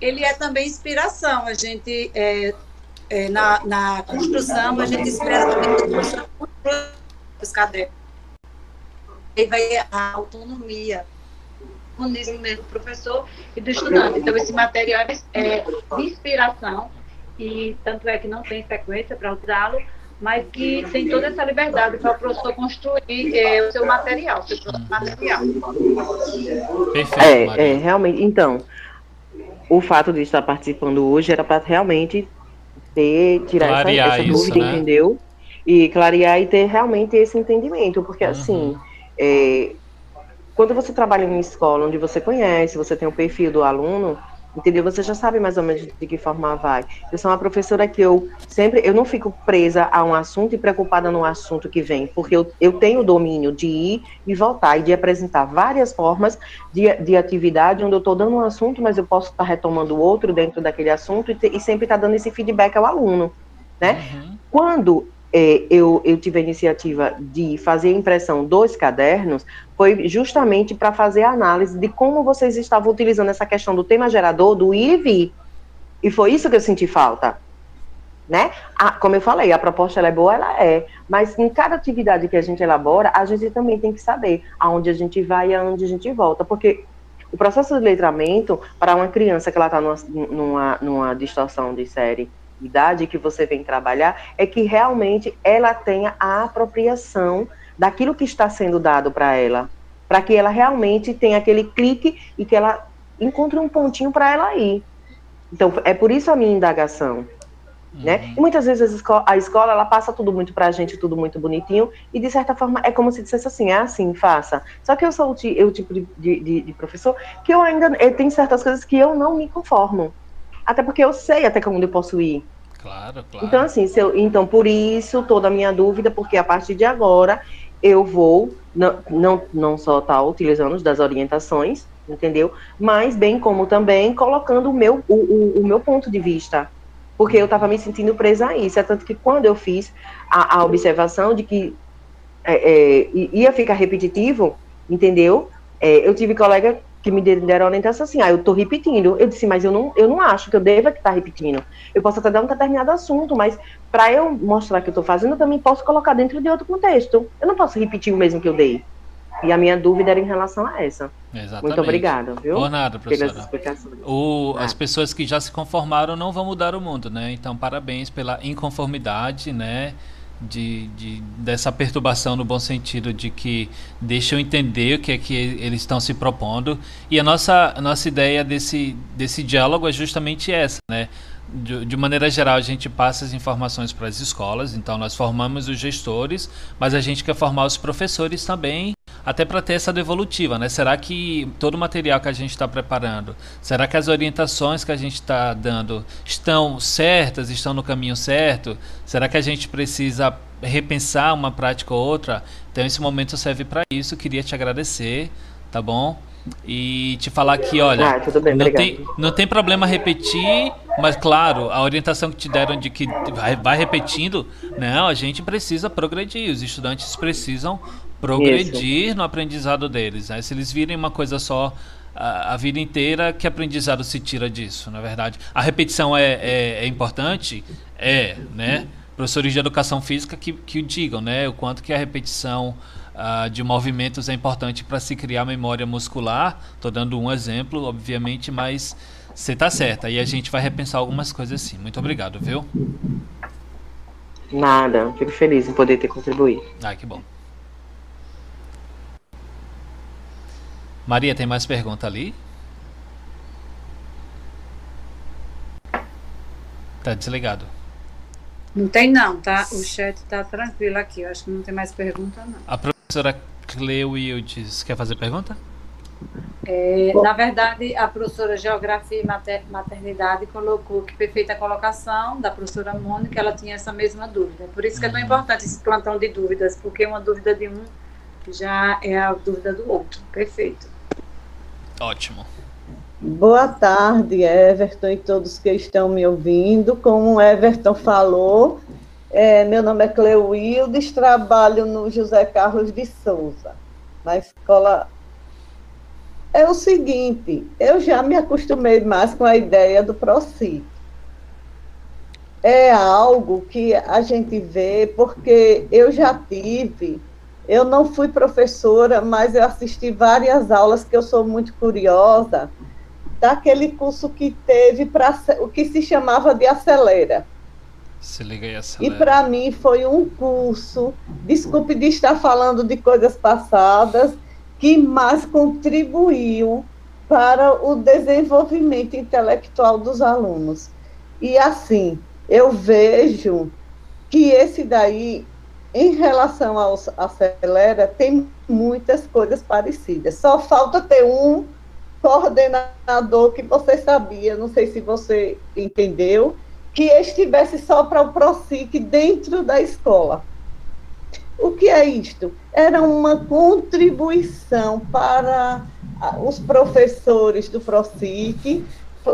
ele é também inspiração, a gente, é, é, na, na construção, a gente espera também os cadernos aí vai a autonomia o mesmo do professor e do estudante. Então, esse material é de inspiração, e tanto é que não tem sequência para usá-lo, mas que tem toda essa liberdade para o professor construir é, o seu material, o seu material. Perfeito, é, é, realmente. Então, o fato de estar participando hoje era para realmente ter, tirar essa, essa, dúvida, né? entendeu? E clarear e ter realmente esse entendimento, porque uhum. assim é, quando você trabalha em uma escola onde você conhece, você tem o um perfil do aluno, entendeu? Você já sabe mais ou menos de que forma vai. Eu sou uma professora que eu sempre, eu não fico presa a um assunto e preocupada no assunto que vem, porque eu, eu tenho o domínio de ir e voltar e de apresentar várias formas de, de atividade onde eu estou dando um assunto, mas eu posso estar retomando outro dentro daquele assunto e, te, e sempre estar tá dando esse feedback ao aluno, né? Uhum. Quando eu, eu tive a iniciativa de fazer a impressão dos cadernos foi justamente para fazer a análise de como vocês estavam utilizando essa questão do tema gerador, do ir e vir. E foi isso que eu senti falta. Né? A, como eu falei, a proposta é boa, ela é, mas em cada atividade que a gente elabora, a gente também tem que saber aonde a gente vai e aonde a gente volta, porque o processo de letramento para uma criança que ela está numa, numa, numa distorção de série idade que você vem trabalhar é que realmente ela tenha a apropriação daquilo que está sendo dado para ela, para que ela realmente tenha aquele clique e que ela encontre um pontinho para ela ir. Então, é por isso a minha indagação. Né? Uhum. E muitas vezes a escola, a escola, ela passa tudo muito para a gente, tudo muito bonitinho, e de certa forma é como se dissesse assim, é assim, faça. Só que eu sou o, o tipo de, de, de, professor que eu ainda eu tenho certas coisas que eu não me conformo. Até porque eu sei até onde eu posso ir. Claro, claro. Então, assim, eu, então, por isso, toda a minha dúvida, porque a partir de agora eu vou não, não, não só estar tá utilizando das orientações, entendeu? Mas bem como também colocando o meu, o, o, o meu ponto de vista. Porque eu estava me sentindo presa a isso. É tanto que quando eu fiz a, a observação de que é, é, ia ficar repetitivo, entendeu? É, eu tive colega que me deram orientação assim, ah, eu estou repetindo. Eu disse, mas eu não, eu não acho que eu deva estar repetindo. Eu posso até dar um determinado assunto, mas para eu mostrar que eu estou fazendo, eu também posso colocar dentro de outro contexto. Eu não posso repetir o mesmo que eu dei. E a minha dúvida era em relação a essa. Exatamente. Muito obrigada, viu? Por nada, Pelas professora. explicações. O, Ah. As pessoas que já se conformaram não vão mudar o mundo, né? Então, parabéns pela inconformidade, né? De, de- dessa perturbação no bom sentido de que deixam entender o que é que eles estão se propondo. E a nossa, nossa ideia desse, desse diálogo é justamente essa, né? De, de maneira geral, a gente passa as informações para as escolas, então nós formamos os gestores, mas a gente quer formar os professores também até para ter essa devolutiva, né? Será que todo o material que a gente está preparando, será que as orientações que a gente está dando estão certas, estão no caminho certo? Será que a gente precisa repensar uma prática ou outra? Então esse momento serve para isso. Queria te agradecer, tá bom? E te falar que, olha, Ah, bem, não tem, não tem problema repetir, mas claro, a orientação que te deram de que vai, vai repetindo, não, a gente precisa progredir, os estudantes precisam progredir no aprendizado deles. Né? Se eles virem uma coisa só a, a vida inteira, que aprendizado se tira disso, na verdade? A repetição é, é, é importante? É, né? Professores de educação física que, que o digam, né? O quanto que a repetição ah, de movimentos é importante para se criar memória muscular. Estou dando um exemplo, obviamente, mas você está certa. E a gente vai repensar algumas coisas sim. Muito obrigado, viu? Nada, fico feliz em poder ter contribuído. Ah, que bom. Maria, tem mais pergunta ali? Tá desligado. Não tem não, tá? O chat tá tranquilo aqui. Eu acho que não tem mais pergunta, não. Professora Cleuildes quer fazer pergunta? É, na verdade, a professora Geografia e Mater- Maternidade colocou que perfeita colocação da professora Mônica, ela tinha essa mesma dúvida. Por isso que é tão importante esse plantão de dúvidas, porque uma dúvida de um já é a dúvida do outro. Perfeito. Ótimo. Boa tarde, Everton e todos que estão me ouvindo. Como o Everton falou, é, meu nome é Cleuildes, trabalho no José Carlos de Souza, na escola. É o seguinte, eu já me acostumei mais com a ideia do ProCit. É algo que a gente vê, porque eu já tive, eu não fui professora, mas eu assisti várias aulas que eu sou muito curiosa daquele curso que teve para o que se chamava de acelera. Se liga aí, E para mim foi um curso, desculpe de estar falando de coisas passadas, que mais contribuiu para o desenvolvimento intelectual dos alunos. E assim, eu vejo que esse daí, em relação ao Acelera, tem muitas coisas parecidas. Só falta ter um coordenador que você sabia, não sei se você entendeu, que estivesse só para o PROSIC dentro da escola. O que é isto? Era uma contribuição para ah, os professores do PROSIC,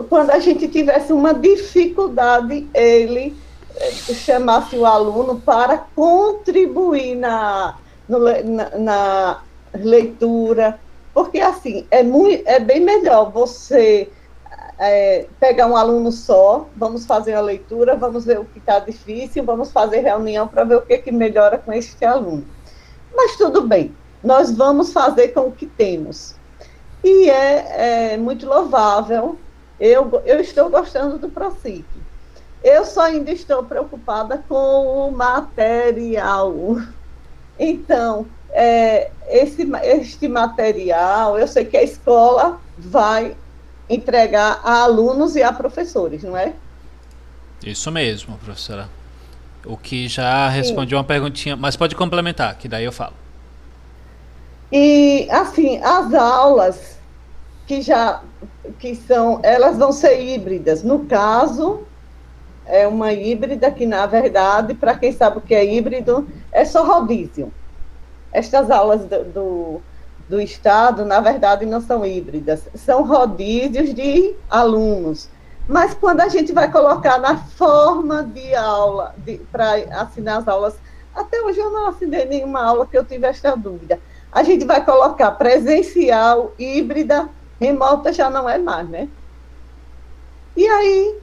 quando a gente tivesse uma dificuldade, ele eh, chamasse o aluno para contribuir na, no na, na leitura, porque assim, é, muito, é bem melhor você é, pegar um aluno só, vamos fazer a leitura, vamos ver o que está difícil, vamos fazer reunião para ver o que, que melhora com este aluno. Mas tudo bem, nós vamos fazer com o que temos. E é, é muito louvável, eu, eu estou gostando do ProSIC. Eu só ainda estou preocupada com o material. Então, é, esse, este material, eu sei que a escola vai entregar a alunos e a professores, não é? Isso mesmo, professora. O que já responde uma perguntinha, mas pode complementar, que daí eu falo. E assim, as aulas que já que são, elas vão ser híbridas. No caso, é uma híbrida que na verdade, para quem sabe o que é híbrido, é só rodízio. Estas aulas do, do, do Estado, na verdade, não são híbridas, são rodízios de alunos. Mas quando a gente vai colocar na forma de aula, para assinar as aulas, até hoje eu não assinei nenhuma aula que eu tive esta dúvida. A gente vai colocar presencial, híbrida, remota já não é mais, né? E aí,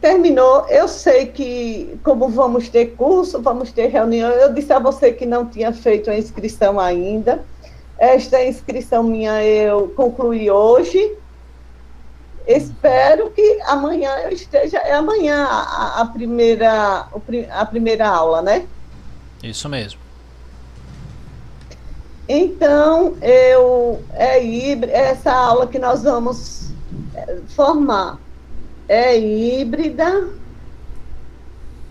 terminou. Eu sei que, como vamos ter curso, vamos ter reunião, eu disse a você que não tinha feito a inscrição ainda. Esta inscrição minha eu concluí hoje. Espero que amanhã eu esteja. É amanhã a, a primeira, a primeira aula, né? Isso mesmo. Então, eu é híbrida, essa aula que nós vamos é, formar é híbrida,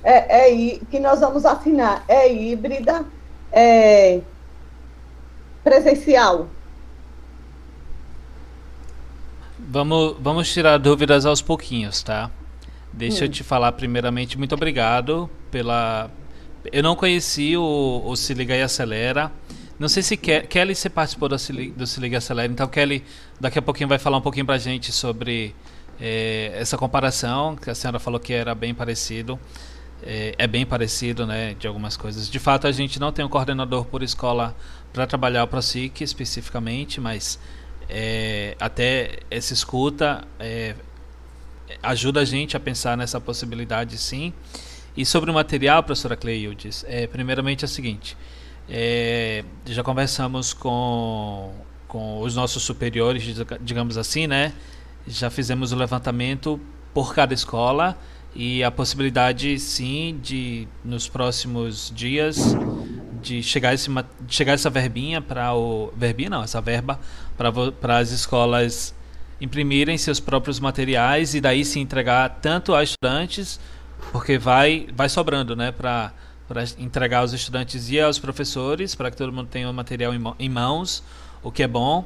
é, é, que nós vamos assinar é híbrida, é presencial. Vamos, vamos tirar dúvidas aos pouquinhos, tá? Deixa hum. eu te falar primeiramente, muito obrigado pela. Eu não conheci o, o Se Liga e Acelera. Não sei se Ke Kelly você participou do Se, do Se Liga e Acelera, então Kelly daqui a pouquinho vai falar um pouquinho pra gente sobre é, essa comparação, que a senhora falou que era bem parecido. É, é, bem parecido, né, de algumas coisas. De fato, a gente não tem um coordenador por escola para trabalhar o ProSIC especificamente, mas é, até essa escuta é, ajuda a gente a pensar nessa possibilidade, sim. E sobre o material, professora Cleildes, é, primeiramente é o seguinte, é, já conversamos com, com os nossos superiores, digamos assim, né, já fizemos o levantamento por cada escola e a possibilidade sim de nos próximos dias de chegar esse chegar essa verbinha para o verbinha não essa verba para as escolas imprimirem seus próprios materiais e daí se entregar tanto a estudantes porque vai vai sobrando né para para entregar aos estudantes e aos professores para que todo mundo tenha o material em mãos o que é bom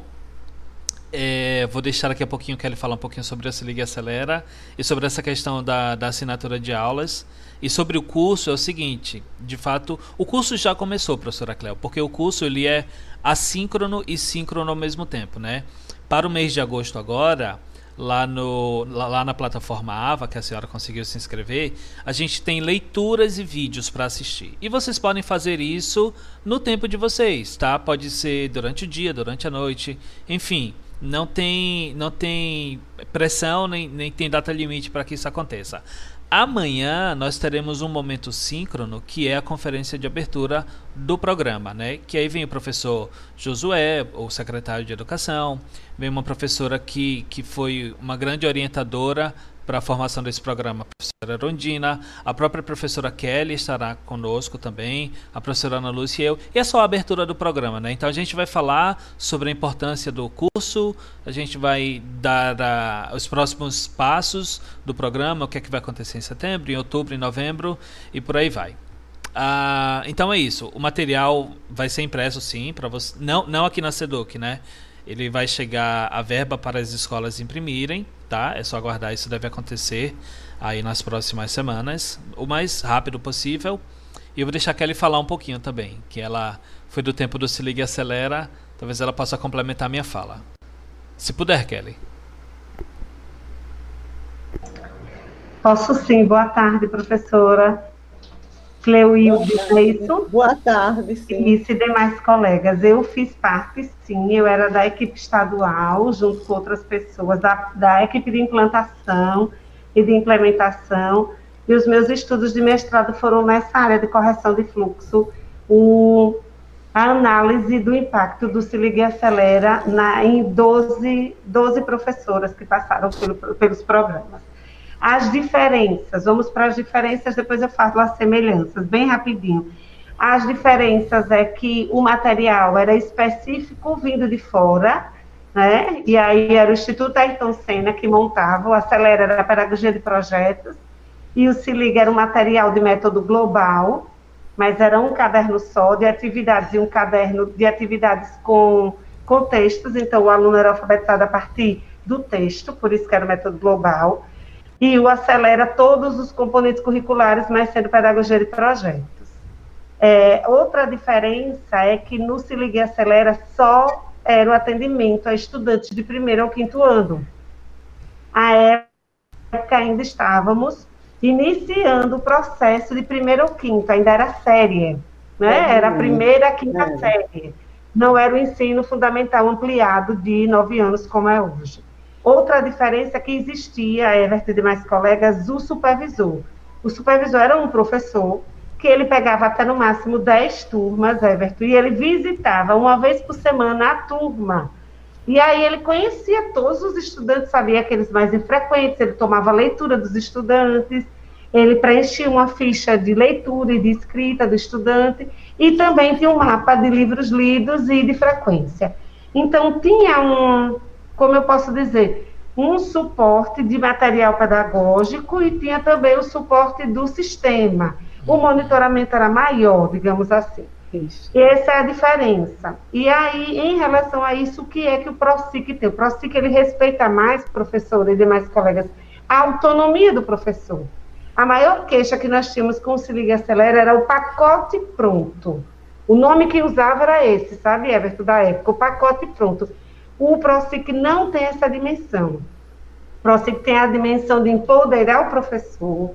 é, vou deixar daqui a pouquinho que falar um pouquinho sobre a Se Liga Acelera e sobre essa questão da, da assinatura de aulas. E sobre o curso é o seguinte, de fato, o curso já começou, professora Cléo, porque o curso ele é assíncrono e síncrono ao mesmo tempo, né? Para o mês de agosto agora, lá, no, lá na plataforma AVA, que a senhora conseguiu se inscrever, a gente tem leituras e vídeos para assistir. E vocês podem fazer isso no tempo de vocês, tá? Pode ser durante o dia, durante a noite, enfim não tem, não tem pressão nem, nem tem data limite para que isso aconteça. Amanhã nós teremos um momento síncrono que é a conferência de abertura do programa, né? Que aí vem o professor Josué, o secretário de Educação, vem uma professora que, que foi uma grande orientadora para a formação desse programa, a professora Rondina, a própria professora Kelly estará conosco também, a professora Ana Lúcia e eu, e é só a abertura do programa, né? Então a gente vai falar sobre a importância do curso, a gente vai dar os próximos passos do programa, o que é que vai acontecer em setembro, em outubro, em novembro e por aí vai. Uh, então é isso, o material vai ser impresso sim, para você, não, não aqui na Seduc, né? Ele vai chegar a verba para as escolas imprimirem, tá? É só aguardar, isso deve acontecer aí nas próximas semanas, o mais rápido possível. E eu vou deixar a Kelly falar um pouquinho também, que ela foi do tempo do Se Liga e Acelera, talvez ela possa complementar a minha fala. Se puder, Kelly. Posso sim. Boa tarde, professora. Cleuilde, isso? Boa tarde, sim. E se demais colegas. Eu fiz parte, sim, eu era da equipe estadual, junto com outras pessoas, da, da equipe de implantação e de implementação, e os meus estudos de mestrado foram nessa área de correção de fluxo, o, a análise do impacto do Se Liga e Acelera na, em 12, 12 professoras que passaram pelo, pelos programas. As diferenças, vamos para as diferenças, depois eu falo as semelhanças, bem rapidinho. As diferenças é que o material era específico vindo de fora, né? E aí era o Instituto Ayrton Senna que montava, o Acelera era a pedagogia de projetos, e o Se Liga era um material de método global, mas era um caderno só de atividades e um caderno de atividades com, com textos, então o aluno era alfabetizado a partir do texto, por isso que era o método global e o acelera todos os componentes curriculares, mas sendo pedagogia de projetos. É, outra diferença é que no Se Ligue Acelera só era o atendimento a estudantes de primeiro ao quinto ano. A época ainda estávamos iniciando o processo de primeiro ao quinto, ainda era série, né? Era a primeira a quinta é. série. Não era o ensino fundamental ampliado de nove anos como é hoje. Outra diferença que existia, Everton e demais colegas, o supervisor. O supervisor era um professor que ele pegava até no máximo 10 turmas, Everton, e ele visitava uma vez por semana a turma. E aí ele conhecia todos os estudantes, sabia aqueles mais infrequentes, ele tomava leitura dos estudantes, ele preenchia uma ficha de leitura e de escrita do estudante, e também tinha um mapa de livros lidos e de frequência. Então, tinha um, como eu posso dizer, um suporte de material pedagógico e tinha também o suporte do sistema. O monitoramento era maior, digamos assim. Isso. E essa é a diferença. E aí, em relação a isso, o que é que o PROSIC tem? O PROSIC, ele respeita mais, professor e demais colegas, a autonomia do professor. A maior queixa que nós tínhamos com o Se Liga Acelera era o pacote pronto. O nome que usava era esse, sabe, Everton, da época, o pacote pronto. O PROSIC não tem essa dimensão. O PROSIC tem a dimensão de empoderar o professor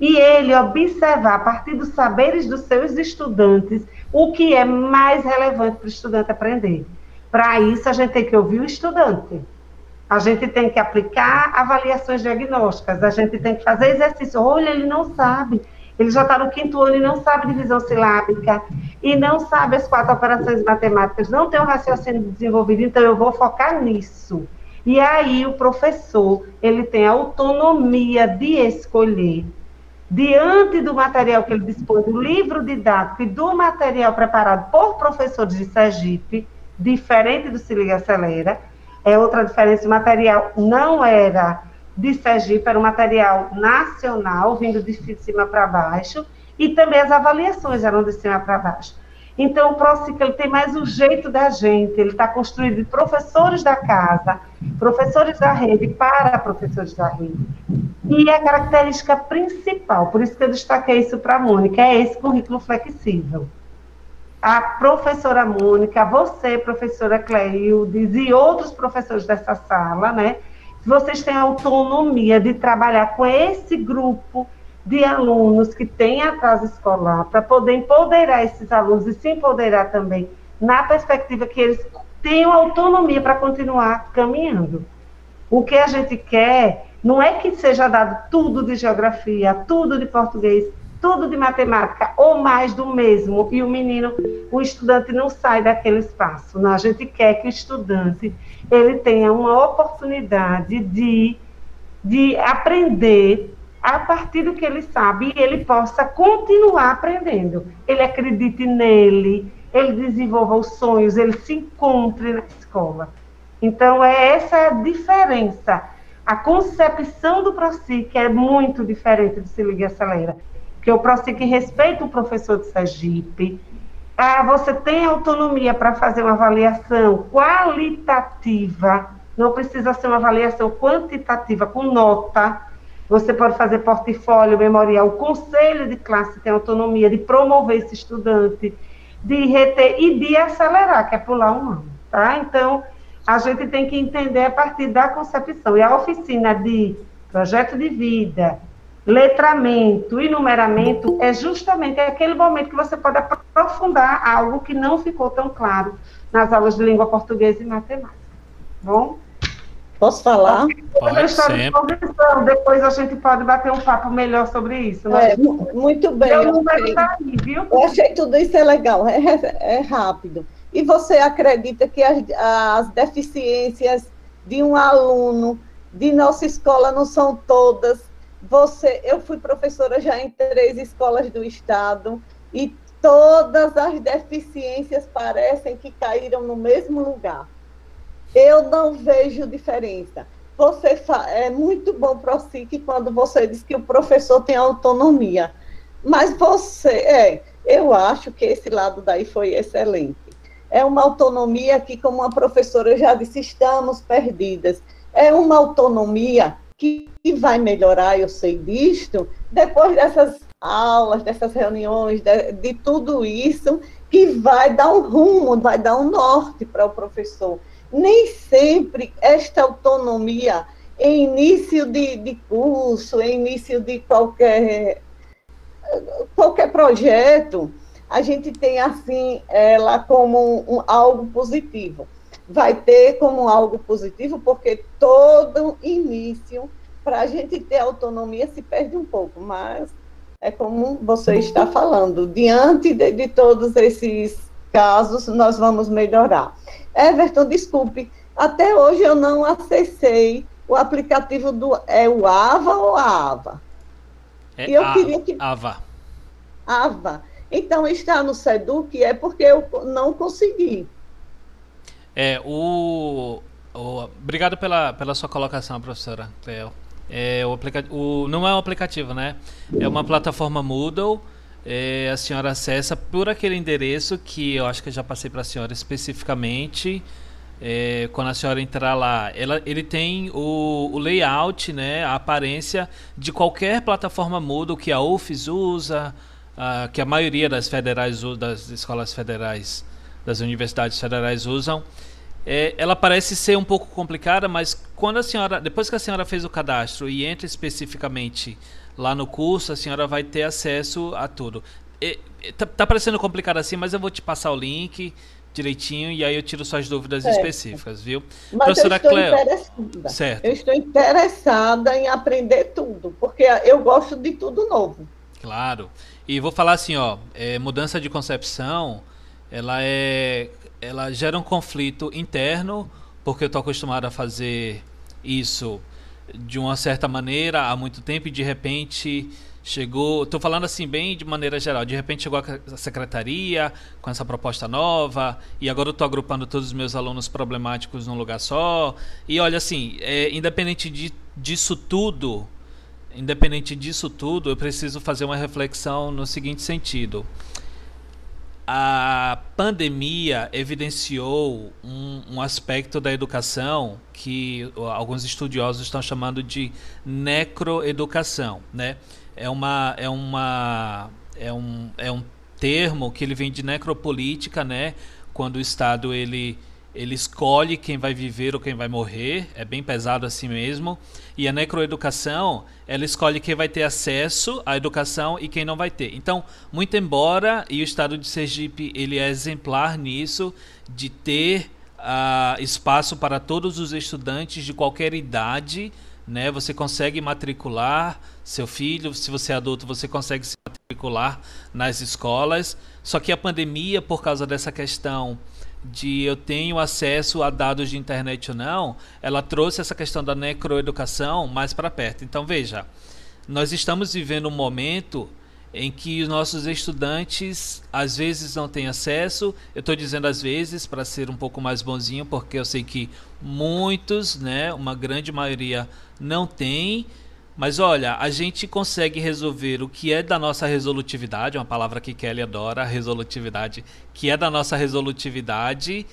e ele observar, a partir dos saberes dos seus estudantes, o que é mais relevante para o estudante aprender. Para isso, a gente tem que ouvir o estudante. A gente tem que aplicar avaliações diagnósticas, a gente tem que fazer exercício. Olha, ele não sabe. Ele já está no quinto ano e não sabe divisão silábica, e não sabe as quatro operações matemáticas, não tem um raciocínio desenvolvido, então eu vou focar nisso. E aí o professor, ele tem autonomia de escolher diante do material que ele dispõe, do livro didático e do material preparado por professores de Sergipe, diferente do Se Liga Acelera, é outra diferença, o material não era de Sergipe, era um material nacional, vindo de cima para baixo, e também as avaliações eram de cima para baixo. Então, o ProCiclo ele tem mais o jeito da gente, ele está construído de professores da casa, professores da rede para professores da rede. E a característica principal, por isso que eu destaquei isso para a Mônica, é esse currículo flexível. A professora Mônica, você, professora Cleildes e outros professores dessa sala, né? Vocês têm autonomia de trabalhar com esse grupo de alunos que têm atraso escolar, para poder empoderar esses alunos e se empoderar também na perspectiva que eles tenham autonomia para continuar caminhando. O que a gente quer não é que seja dado tudo de geografia, tudo de português, tudo de matemática, ou mais do mesmo, e o menino, o estudante não sai daquele espaço. Não, a gente quer que o estudante ele tenha uma oportunidade de, de aprender a partir do que ele sabe e ele possa continuar aprendendo. Ele acredite nele, ele desenvolva os sonhos, ele se encontre na escola. Então, é essa a diferença. A concepção do PROSIC é muito diferente do Se Liga Acelera. Porque o PROSIC respeita o professor de Sergipe, ah, você tem autonomia para fazer uma avaliação qualitativa, não precisa ser uma avaliação quantitativa com nota, você pode fazer portfólio, memorial. O conselho de classe tem autonomia de promover esse estudante, de reter e de acelerar, que é pular um ano, tá? Então, a gente tem que entender a partir da concepção. E a oficina de projeto de vida, letramento e numeramento é justamente aquele momento que você pode aprofundar algo que não ficou tão claro nas aulas de língua portuguesa e matemática. Tá bom? Posso falar? Pode sempre. Depois a gente pode bater um papo melhor sobre isso. Né? É, muito bem. Eu, achei, tá aí, viu? eu achei tudo isso é legal, é, é rápido. E você acredita que as, as deficiências de um aluno de nossa escola não são todas? Você, eu fui professora já em três escolas do estado e todas as deficiências parecem que caíram no mesmo lugar eu não vejo diferença. Você é muito bom para SIC quando você diz que o professor tem autonomia. Mas você, é, eu acho que esse lado daí foi excelente. É uma autonomia que, como a professora já disse, estamos perdidas. É uma autonomia que vai melhorar, eu sei disto, depois dessas aulas, dessas reuniões, de, de tudo isso, que vai dar um rumo, vai dar um norte para o professor nem sempre esta autonomia em início de, de curso, em início de qualquer, qualquer projeto, a gente tem assim ela como um, algo positivo. Vai ter como algo positivo, porque todo início, para a gente ter autonomia, se perde um pouco, mas é como você está falando, diante de, de todos esses casos, nós vamos melhorar. Everton, desculpe, até hoje eu não acessei o aplicativo do. É o AVA ou a AVA? É e eu a, queria que. AVA. AVA. Então está no SEDUC, é porque eu não consegui. É, o. o obrigado pela, pela sua colocação, professora Cleo. É, o o, não é um aplicativo, né? É uma plataforma Moodle. É, a senhora acessa por aquele endereço que eu acho que eu já passei para a senhora especificamente. É, quando a senhora entrar lá, ela, ele tem o, o, layout, né, a aparência de qualquer plataforma Moodle que a UFES usa, a, que a maioria das federais das escolas federais, das universidades federais usam. É, ela parece ser um pouco complicada, mas quando a senhora, depois que a senhora fez o cadastro e entra especificamente lá no curso, a senhora vai ter acesso a tudo. É, tá, tá parecendo complicado assim, mas eu vou te passar o link direitinho e aí eu tiro suas dúvidas certo. específicas, viu? Mas Professora eu estou Cleo, interessada. Certo. Eu estou interessada em aprender tudo, porque eu gosto de tudo novo. Claro. E vou falar assim, ó, é, mudança de concepção, ela é ela gera um conflito interno, porque eu estou acostumado a fazer isso de uma certa maneira há muito tempo e de repente chegou, estou falando assim bem de maneira geral, de repente chegou a secretaria com essa proposta nova e agora eu estou agrupando todos os meus alunos problemáticos num lugar só. E olha assim, é, independente de, disso tudo, independente disso tudo, eu preciso fazer uma reflexão no seguinte sentido a pandemia evidenciou um, um, aspecto da educação que alguns estudiosos estão chamando de necroeducação, né? É uma é uma é um, é um termo que ele vem de necropolítica, né? Quando o Estado ele ele escolhe quem vai viver ou quem vai morrer, é bem pesado assim mesmo. E a necroeducação, ela escolhe quem vai ter acesso à educação e quem não vai ter. Então, muito embora e o estado de Sergipe ele é exemplar nisso de ter uh, espaço para todos os estudantes de qualquer idade, né? Você consegue matricular seu filho, se você é adulto, você consegue se matricular nas escolas. Só que a pandemia, por causa dessa questão de eu tenho acesso a dados de internet ou não, ela trouxe essa questão da necroeducação mais para perto. Então veja, nós estamos vivendo um momento em que os nossos estudantes às vezes não têm acesso. Eu estou dizendo às vezes para ser um pouco mais bonzinho, porque eu sei que muitos, né, uma grande maioria não tem. Mas olha, a gente consegue resolver o que é da nossa resolutividade, uma palavra que Kelly adora, resolutividade, que é da nossa resolutividade.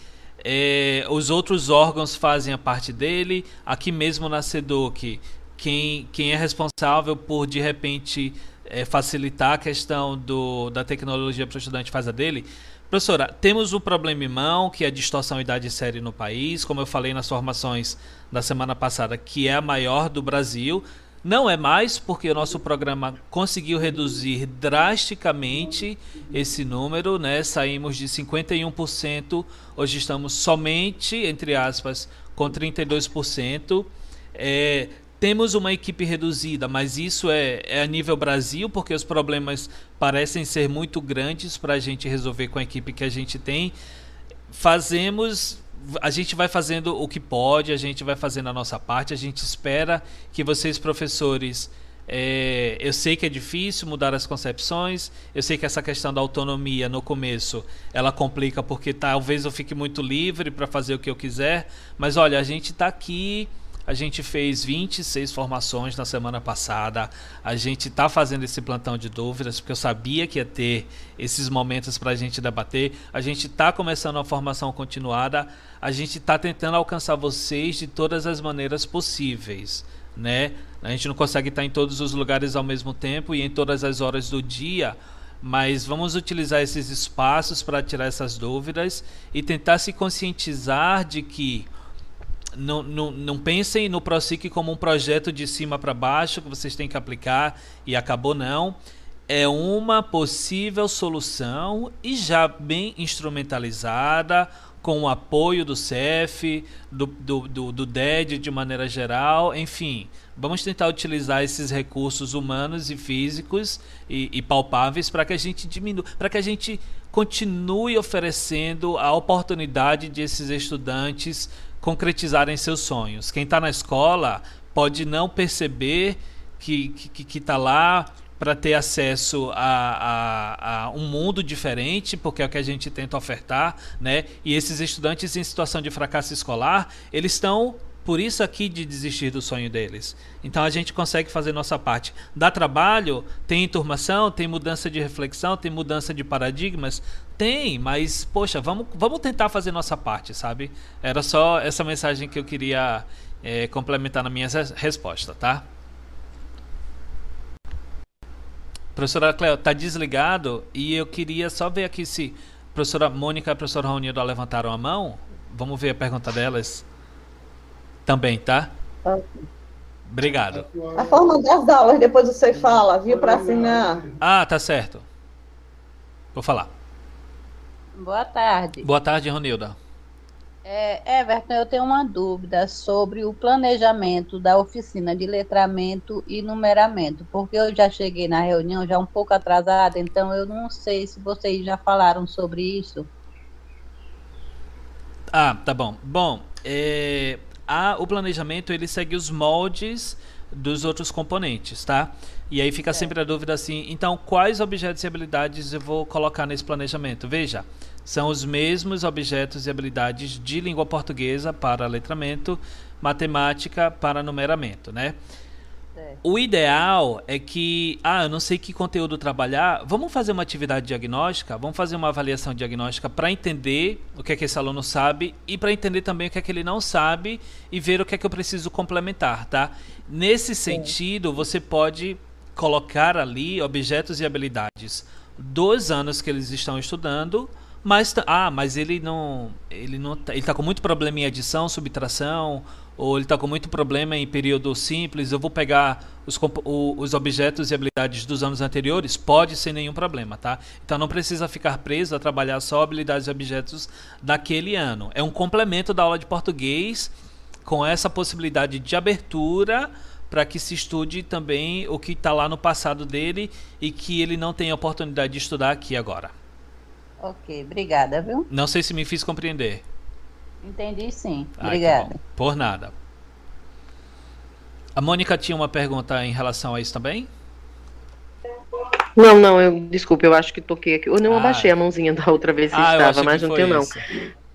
É, os outros órgãos fazem a parte dele. Aqui mesmo na SEDUC, quem, quem é responsável por de repente é, facilitar a questão do, da tecnologia para o estudante faz a dele. Professora, temos um problema em mão, que é a distorção idade série no país, como eu falei nas formações da semana passada, que é a maior do Brasil. Não é mais, porque o nosso programa conseguiu reduzir drasticamente esse número, né? Saímos de 51%, hoje estamos somente, entre aspas, com 32%. É, temos uma equipe reduzida, mas isso é, é, a nível Brasil, porque os problemas parecem ser muito grandes para a gente resolver com a equipe que a gente tem. Fazemos a gente vai fazendo o que pode, a gente vai fazendo a nossa parte, a gente espera que vocês, professores, é, eu sei que é difícil mudar as concepções, eu sei que essa questão da autonomia no começo ela complica porque talvez eu fique muito livre para fazer o que eu quiser, mas olha, a gente está aqui a gente fez 26 formações na semana passada. A gente está fazendo esse plantão de dúvidas porque eu sabia que ia ter esses momentos para a gente debater. A gente está começando a formação continuada. A gente está tentando alcançar vocês de todas as maneiras possíveis, né? A gente não consegue estar em todos os lugares ao mesmo tempo e em todas as horas do dia, mas vamos utilizar esses espaços para tirar essas dúvidas e tentar se conscientizar de que não, não, não pensem no ProSIC como um projeto de cima para baixo que vocês têm que aplicar e acabou não. É uma possível solução e já bem instrumentalizada, com o apoio do CEF, do, do, do, do DED de maneira geral, enfim. Vamos tentar utilizar esses recursos humanos e físicos e, e palpáveis para que a gente diminua, para que a gente continue oferecendo a oportunidade de esses estudantes concretizarem seus sonhos. Quem está na escola pode não perceber que está que, que tá lá para ter acesso a, a, a, um mundo diferente, porque é o que a gente tenta ofertar, né? E esses estudantes em situação de fracasso escolar, eles estão por isso aqui de desistir do sonho deles. Então a gente consegue fazer nossa parte. Dá trabalho, tem enturmação, tem mudança de reflexão, tem mudança de paradigmas, tem, mas poxa, vamos, vamos tentar fazer nossa parte, sabe? Era só essa mensagem que eu queria é, complementar na minha resposta, tá? Professora Cleo, tá desligado e eu queria só ver aqui se a professora Mônica e a professora Ronilda levantaram a mão. Vamos ver a pergunta delas também, tá? Obrigado. A forma das aulas, depois você fala, viu, para assinar. Ah, tá certo. Vou falar. Boa tarde. Boa tarde, Ronilda. É, Everton, eu tenho uma dúvida sobre o planejamento da oficina de letramento e numeramento, porque eu já cheguei na reunião já um pouco atrasada, então eu não sei se vocês já falaram sobre isso. Ah, tá bom. Bom, é, a, o planejamento ele segue os moldes dos outros componentes, tá? E aí fica é. sempre a dúvida assim, então quais objetos e habilidades eu vou colocar nesse planejamento? Veja, são os mesmos objetos e habilidades de língua portuguesa para letramento, matemática para numeramento, né? O ideal é que, ah, eu não sei que conteúdo trabalhar, vamos fazer uma atividade diagnóstica, vamos fazer uma avaliação diagnóstica para entender o que é que esse aluno sabe e para entender também o que é que ele não sabe e ver o que é que eu preciso complementar, tá? Nesse sentido, você pode colocar ali objetos e habilidades dos anos que eles estão estudando mas ah, mas ele não, ele não, tá, ele tá com muito problema em adição, subtração, ou ele tá com muito problema em período simples. Eu vou pegar os, os objetos e habilidades dos anos anteriores, pode sem nenhum problema, tá? Então não precisa ficar preso a trabalhar só habilidades e objetos daquele ano. É um complemento da aula de português com essa possibilidade de abertura para que se estude também o que está lá no passado dele e que ele não tenha oportunidade de estudar aqui agora. Ok, obrigada, viu? Não sei se me fiz compreender. Entendi sim. obrigada. Por nada. A Mônica tinha uma pergunta em relação a isso também? Não, não, eu desculpe, eu acho que toquei aqui. Eu não ah. abaixei a mãozinha da outra vez que ah, estava, mas não tenho não.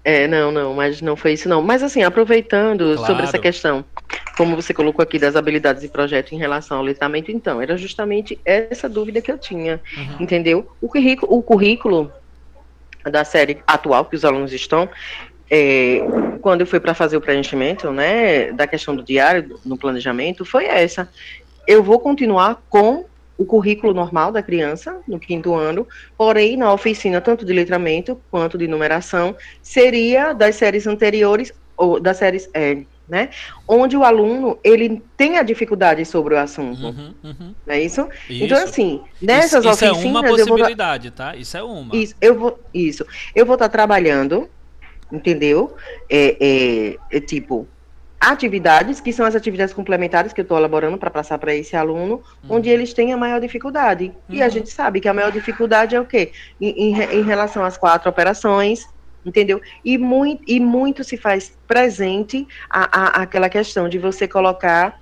É, não, não, mas não foi isso não. Mas assim, aproveitando claro. sobre essa questão, como você colocou aqui das habilidades e projeto em relação ao letramento, então, era justamente essa dúvida que eu tinha, uhum. entendeu? O currículo, o currículo da série atual que os alunos estão, é, quando eu fui para fazer o preenchimento, né, da questão do diário, no planejamento, foi essa. Eu vou continuar com o currículo normal da criança, no quinto ano, porém, na oficina, tanto de letramento quanto de numeração, seria das séries anteriores, ou das séries, é, né? Onde o aluno ele tem a dificuldade sobre o assunto, uhum, uhum. não é isso? isso? Então assim, nessas isso, isso oficinas é uma possibilidade, vou... tá? Isso é uma. Isso, eu vou, isso, eu vou estar tá trabalhando, entendeu? É, é, é, tipo atividades que são as atividades complementares que eu estou elaborando para passar para esse aluno, uhum. onde eles têm a maior dificuldade. E a uhum. gente sabe que a maior dificuldade é o quê? Em, em, em relação às quatro operações entendeu? E muito, e muito se faz presente a, a, aquela questão de você colocar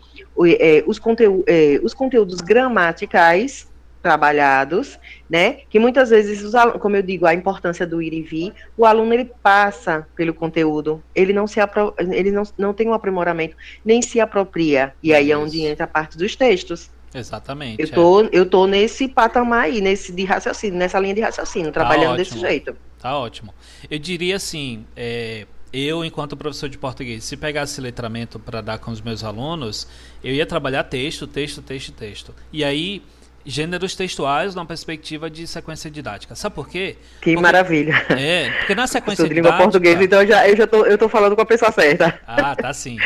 é, os, conteúdo, é, os conteúdos gramaticais trabalhados, né? Que muitas vezes, os como eu digo, a importância do ir e vir, o aluno ele passa pelo conteúdo, ele não se apro ele não, não tem um aprimoramento, nem se apropria. E aí é onde entra a parte dos textos. Exatamente. Eu tô, é. eu tô nesse patamar aí, nesse de raciocínio, nessa linha de raciocínio, tá trabalhando ótimo. desse jeito. Tá ótimo. Eu diria assim, é, eu, enquanto professor de português, se pegasse letramento para dar com os meus alunos, eu ia trabalhar texto, texto, texto, texto. E aí, gêneros textuais numa perspectiva de sequência didática. Sabe por quê? Que porque, maravilha. É, porque na sequência eu sou de língua portuguesa, então eu já, eu já tô, eu tô falando com a pessoa certa. Ah, tá sim.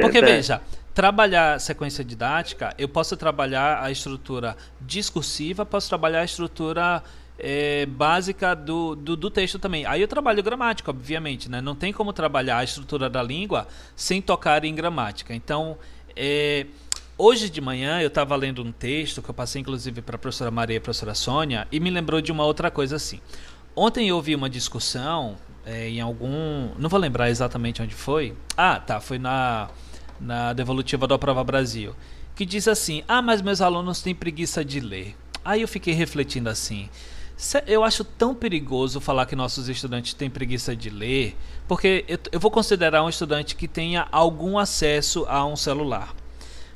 Porque, veja, trabalhar sequência didática, eu posso trabalhar a estrutura discursiva, posso trabalhar a estrutura é, básica do, do, do, texto também. Aí eu trabalho gramática, obviamente, né? Não tem como trabalhar a estrutura da língua sem tocar em gramática. Então, é, hoje de manhã eu estava lendo um texto que eu passei inclusive para a professora Maria e a professora Sônia e me lembrou de uma outra coisa assim. Ontem eu ouvi uma discussão é, em algum. Não vou lembrar exatamente onde foi. Ah, tá. Foi na, na devolutiva da Prova Brasil. Que diz assim: Ah, mas meus alunos têm preguiça de ler. Aí eu fiquei refletindo assim. Eu acho tão perigoso falar que nossos estudantes têm preguiça de ler, porque eu, eu vou considerar um estudante que tenha algum acesso a um celular.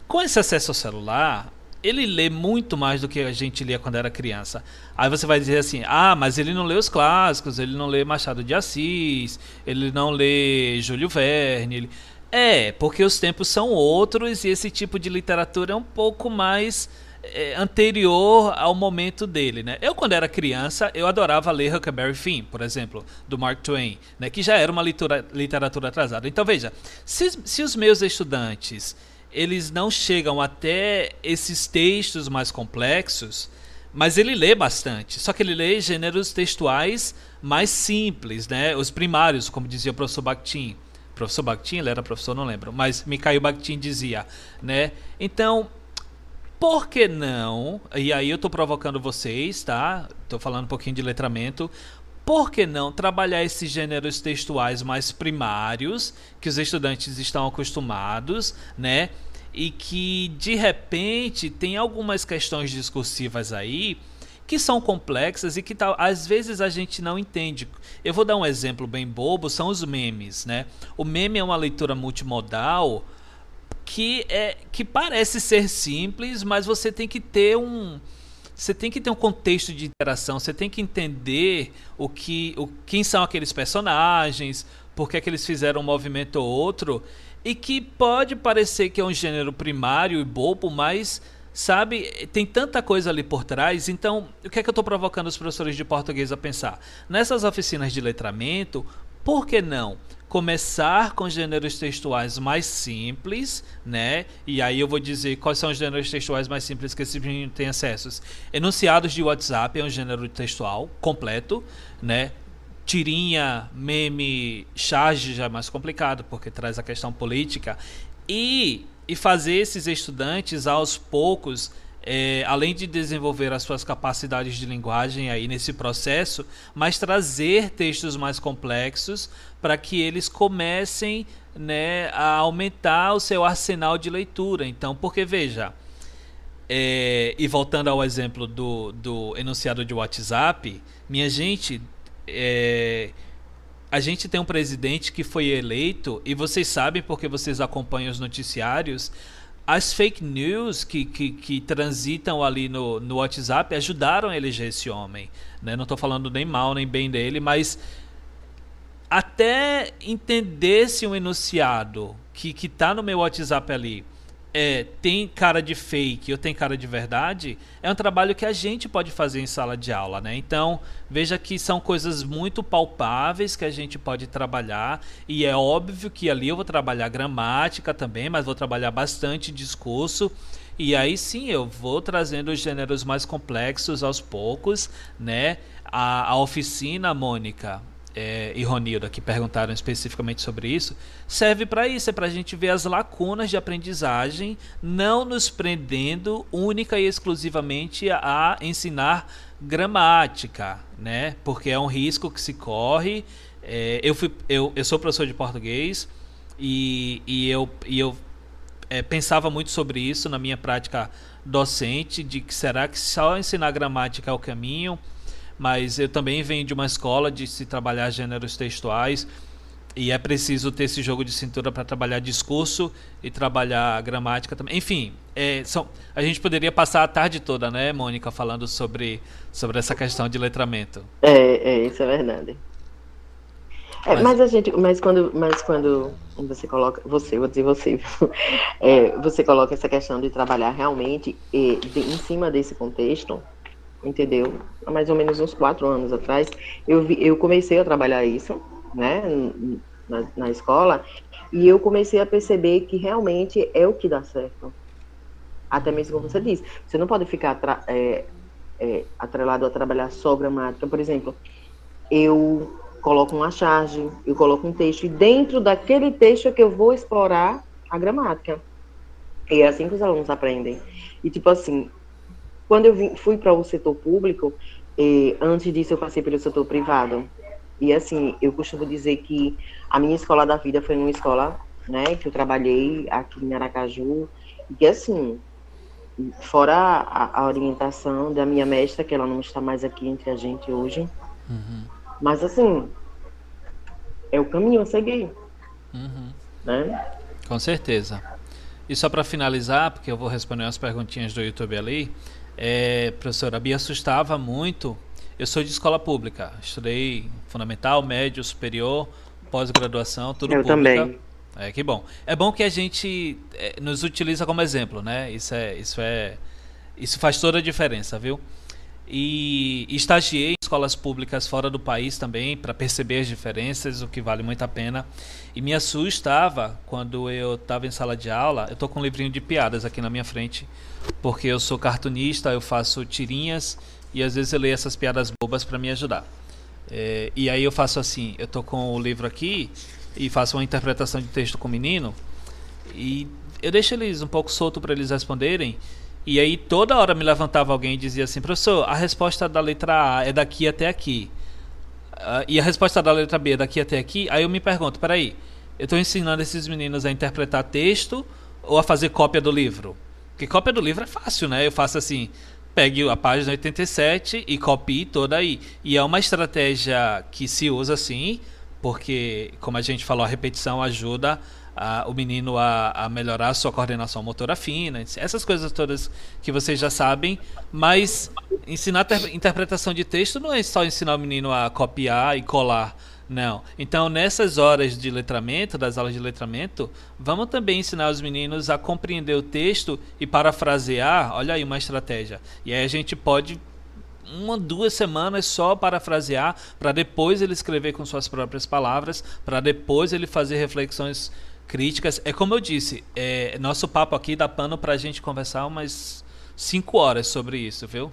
Com esse acesso ao celular, ele lê muito mais do que a gente lia quando era criança. Aí você vai dizer assim: ah, mas ele não lê os clássicos, ele não lê Machado de Assis, ele não lê Júlio Verne. Ele... É, porque os tempos são outros e esse tipo de literatura é um pouco mais é, anterior ao momento dele, né? Eu quando era criança, eu adorava ler Huckleberry Finn, por exemplo, do Mark Twain, né? Que já era uma literatura, literatura atrasada. Então veja, se, se os meus estudantes eles não chegam até esses textos mais complexos, mas ele lê bastante. Só que ele lê gêneros textuais mais simples, né? Os primários, como dizia o professor Bakhtin. Professor Bakhtin, ele era professor, não lembro, mas Mikhail Bakhtin dizia, né? Então, por que não? E aí eu estou provocando vocês, tá? Estou falando um pouquinho de letramento. Por que não trabalhar esses gêneros textuais mais primários que os estudantes estão acostumados, né? E que de repente tem algumas questões discursivas aí que são complexas e que tal, às vezes a gente não entende. Eu vou dar um exemplo bem bobo, são os memes, né? O meme é uma leitura multimodal que é que parece ser simples, mas você tem que ter um você tem que ter um contexto de interação, você tem que entender o que o quem são aqueles personagens, por que, é que eles fizeram um movimento ou outro, e que pode parecer que é um gênero primário e bobo, mas sabe, tem tanta coisa ali por trás. Então, o que é que eu estou provocando os professores de português a pensar? Nessas oficinas de letramento, por que não começar com gêneros textuais mais simples, né? E aí eu vou dizer quais são os gêneros textuais mais simples que esse menino tem acessos. Enunciados de WhatsApp é um gênero textual completo, né? Tirinha, meme, charge já é mais complicado porque traz a questão política e e fazer esses estudantes aos poucos é, além de desenvolver as suas capacidades de linguagem aí nesse processo, mas trazer textos mais complexos para que eles comecem né, a aumentar o seu arsenal de leitura. Então, porque veja, é, e voltando ao exemplo do, do enunciado de WhatsApp, minha gente, é, a gente tem um presidente que foi eleito, e vocês sabem porque vocês acompanham os noticiários, as fake news que, que, que, transitam ali no, no WhatsApp ajudaram a eleger esse homem. Né? Não estou falando nem mal nem bem dele, mas até entender se um enunciado que está no meu WhatsApp ali é, tem cara de fake ou tem cara de verdade, é um trabalho que a gente pode fazer em sala de aula, né? Então, veja que são coisas muito palpáveis que a gente pode trabalhar, e é óbvio que ali eu vou trabalhar gramática também, mas vou trabalhar bastante discurso. E aí sim eu vou trazendo os gêneros mais complexos aos poucos, né? A, a oficina, Mônica, é, e Ronilda, que perguntaram especificamente sobre isso, serve para isso, é para a gente ver as lacunas de aprendizagem, não nos prendendo única e exclusivamente a, a ensinar gramática, né? Porque é um risco que se corre. É, eu, fui, eu, eu sou professor de português e, e eu, e eu é, pensava muito sobre isso na minha prática docente, de que será que só ensinar gramática é o caminho? Mas eu também venho de uma escola de se trabalhar gêneros textuais e é preciso ter esse jogo de cintura para trabalhar discurso e trabalhar gramática também. Enfim, é, são, a gente poderia passar a tarde toda, né, Mônica, falando sobre, sobre essa questão de letramento. É, é isso é verdade. É, mas... mas... a gente, mas quando, mas quando você coloca, você, vou dizer você, é, você coloca essa questão de trabalhar realmente e, de, em cima desse contexto, entendeu? Há mais ou menos uns quatro anos atrás, eu, vi, eu comecei a trabalhar isso, né, na, na escola, e eu comecei a perceber que realmente é o que dá certo. Até mesmo como você disse, você não pode ficar é, é, atrelado a trabalhar só gramática. Por exemplo, eu coloco uma charge, eu coloco um texto, e dentro daquele texto é que eu vou explorar a gramática. E é assim que os alunos aprendem. E, tipo assim, quando eu vim, fui para o setor público, eh, antes disso eu passei pelo setor privado. E, assim, eu costumo dizer que a minha escola da vida foi numa escola, né, que eu trabalhei aqui em Aracaju. E, assim, fora a, a orientação da minha mestra, que ela não está mais aqui entre a gente hoje. Uhum. Mas, assim, é o caminho a seguir. Uhum. Né? Com certeza. E só para finalizar, porque eu vou responder umas perguntinhas do YouTube ali, é, professora, Bia assustava muito. Eu sou de escola pública, estudei fundamental, médio, superior, pós-graduação, tudo eu pública. também. É que bom. É bom que a gente é, nos utiliza como exemplo, né? Isso é, isso é, isso faz toda a diferença, viu? E estagiei em escolas públicas fora do país também para perceber as diferenças, o que vale muito a pena. E me assustava quando eu estava em sala de aula. Eu estou com um livrinho de piadas aqui na minha frente, porque eu sou cartunista, eu faço tirinhas e às vezes eu leio essas piadas bobas para me ajudar. É, e aí eu faço assim: eu estou com o livro aqui e faço uma interpretação de texto com o menino e eu deixo eles um pouco solto para eles responderem. E aí toda hora me levantava alguém e dizia assim, professor, a resposta da letra A é daqui até aqui. Uh, e a resposta da letra B é daqui até aqui. Aí eu me pergunto, peraí, eu estou ensinando esses meninos a interpretar texto ou a fazer cópia do livro? Porque cópia do livro é fácil, né? Eu faço assim, pegue a página 87 e copie toda aí. E é uma estratégia que se usa assim, porque, como a gente falou, a repetição ajuda a, o menino a, a, melhorar a sua coordenação motora fina, essas coisas todas que vocês já sabem, mas ensinar interpretação de texto não é só ensinar o menino a copiar e colar. Não. Então, nessas horas de letramento, das aulas de letramento, vamos também ensinar os meninos a compreender o texto e parafrasear. Olha aí uma estratégia. E aí a gente pode uma, duas semanas só parafrasear, para depois ele escrever com suas próprias palavras, para depois ele fazer reflexões críticas. É como eu disse, é, nosso papo aqui dá pano para a gente conversar umas 5 horas sobre isso, viu?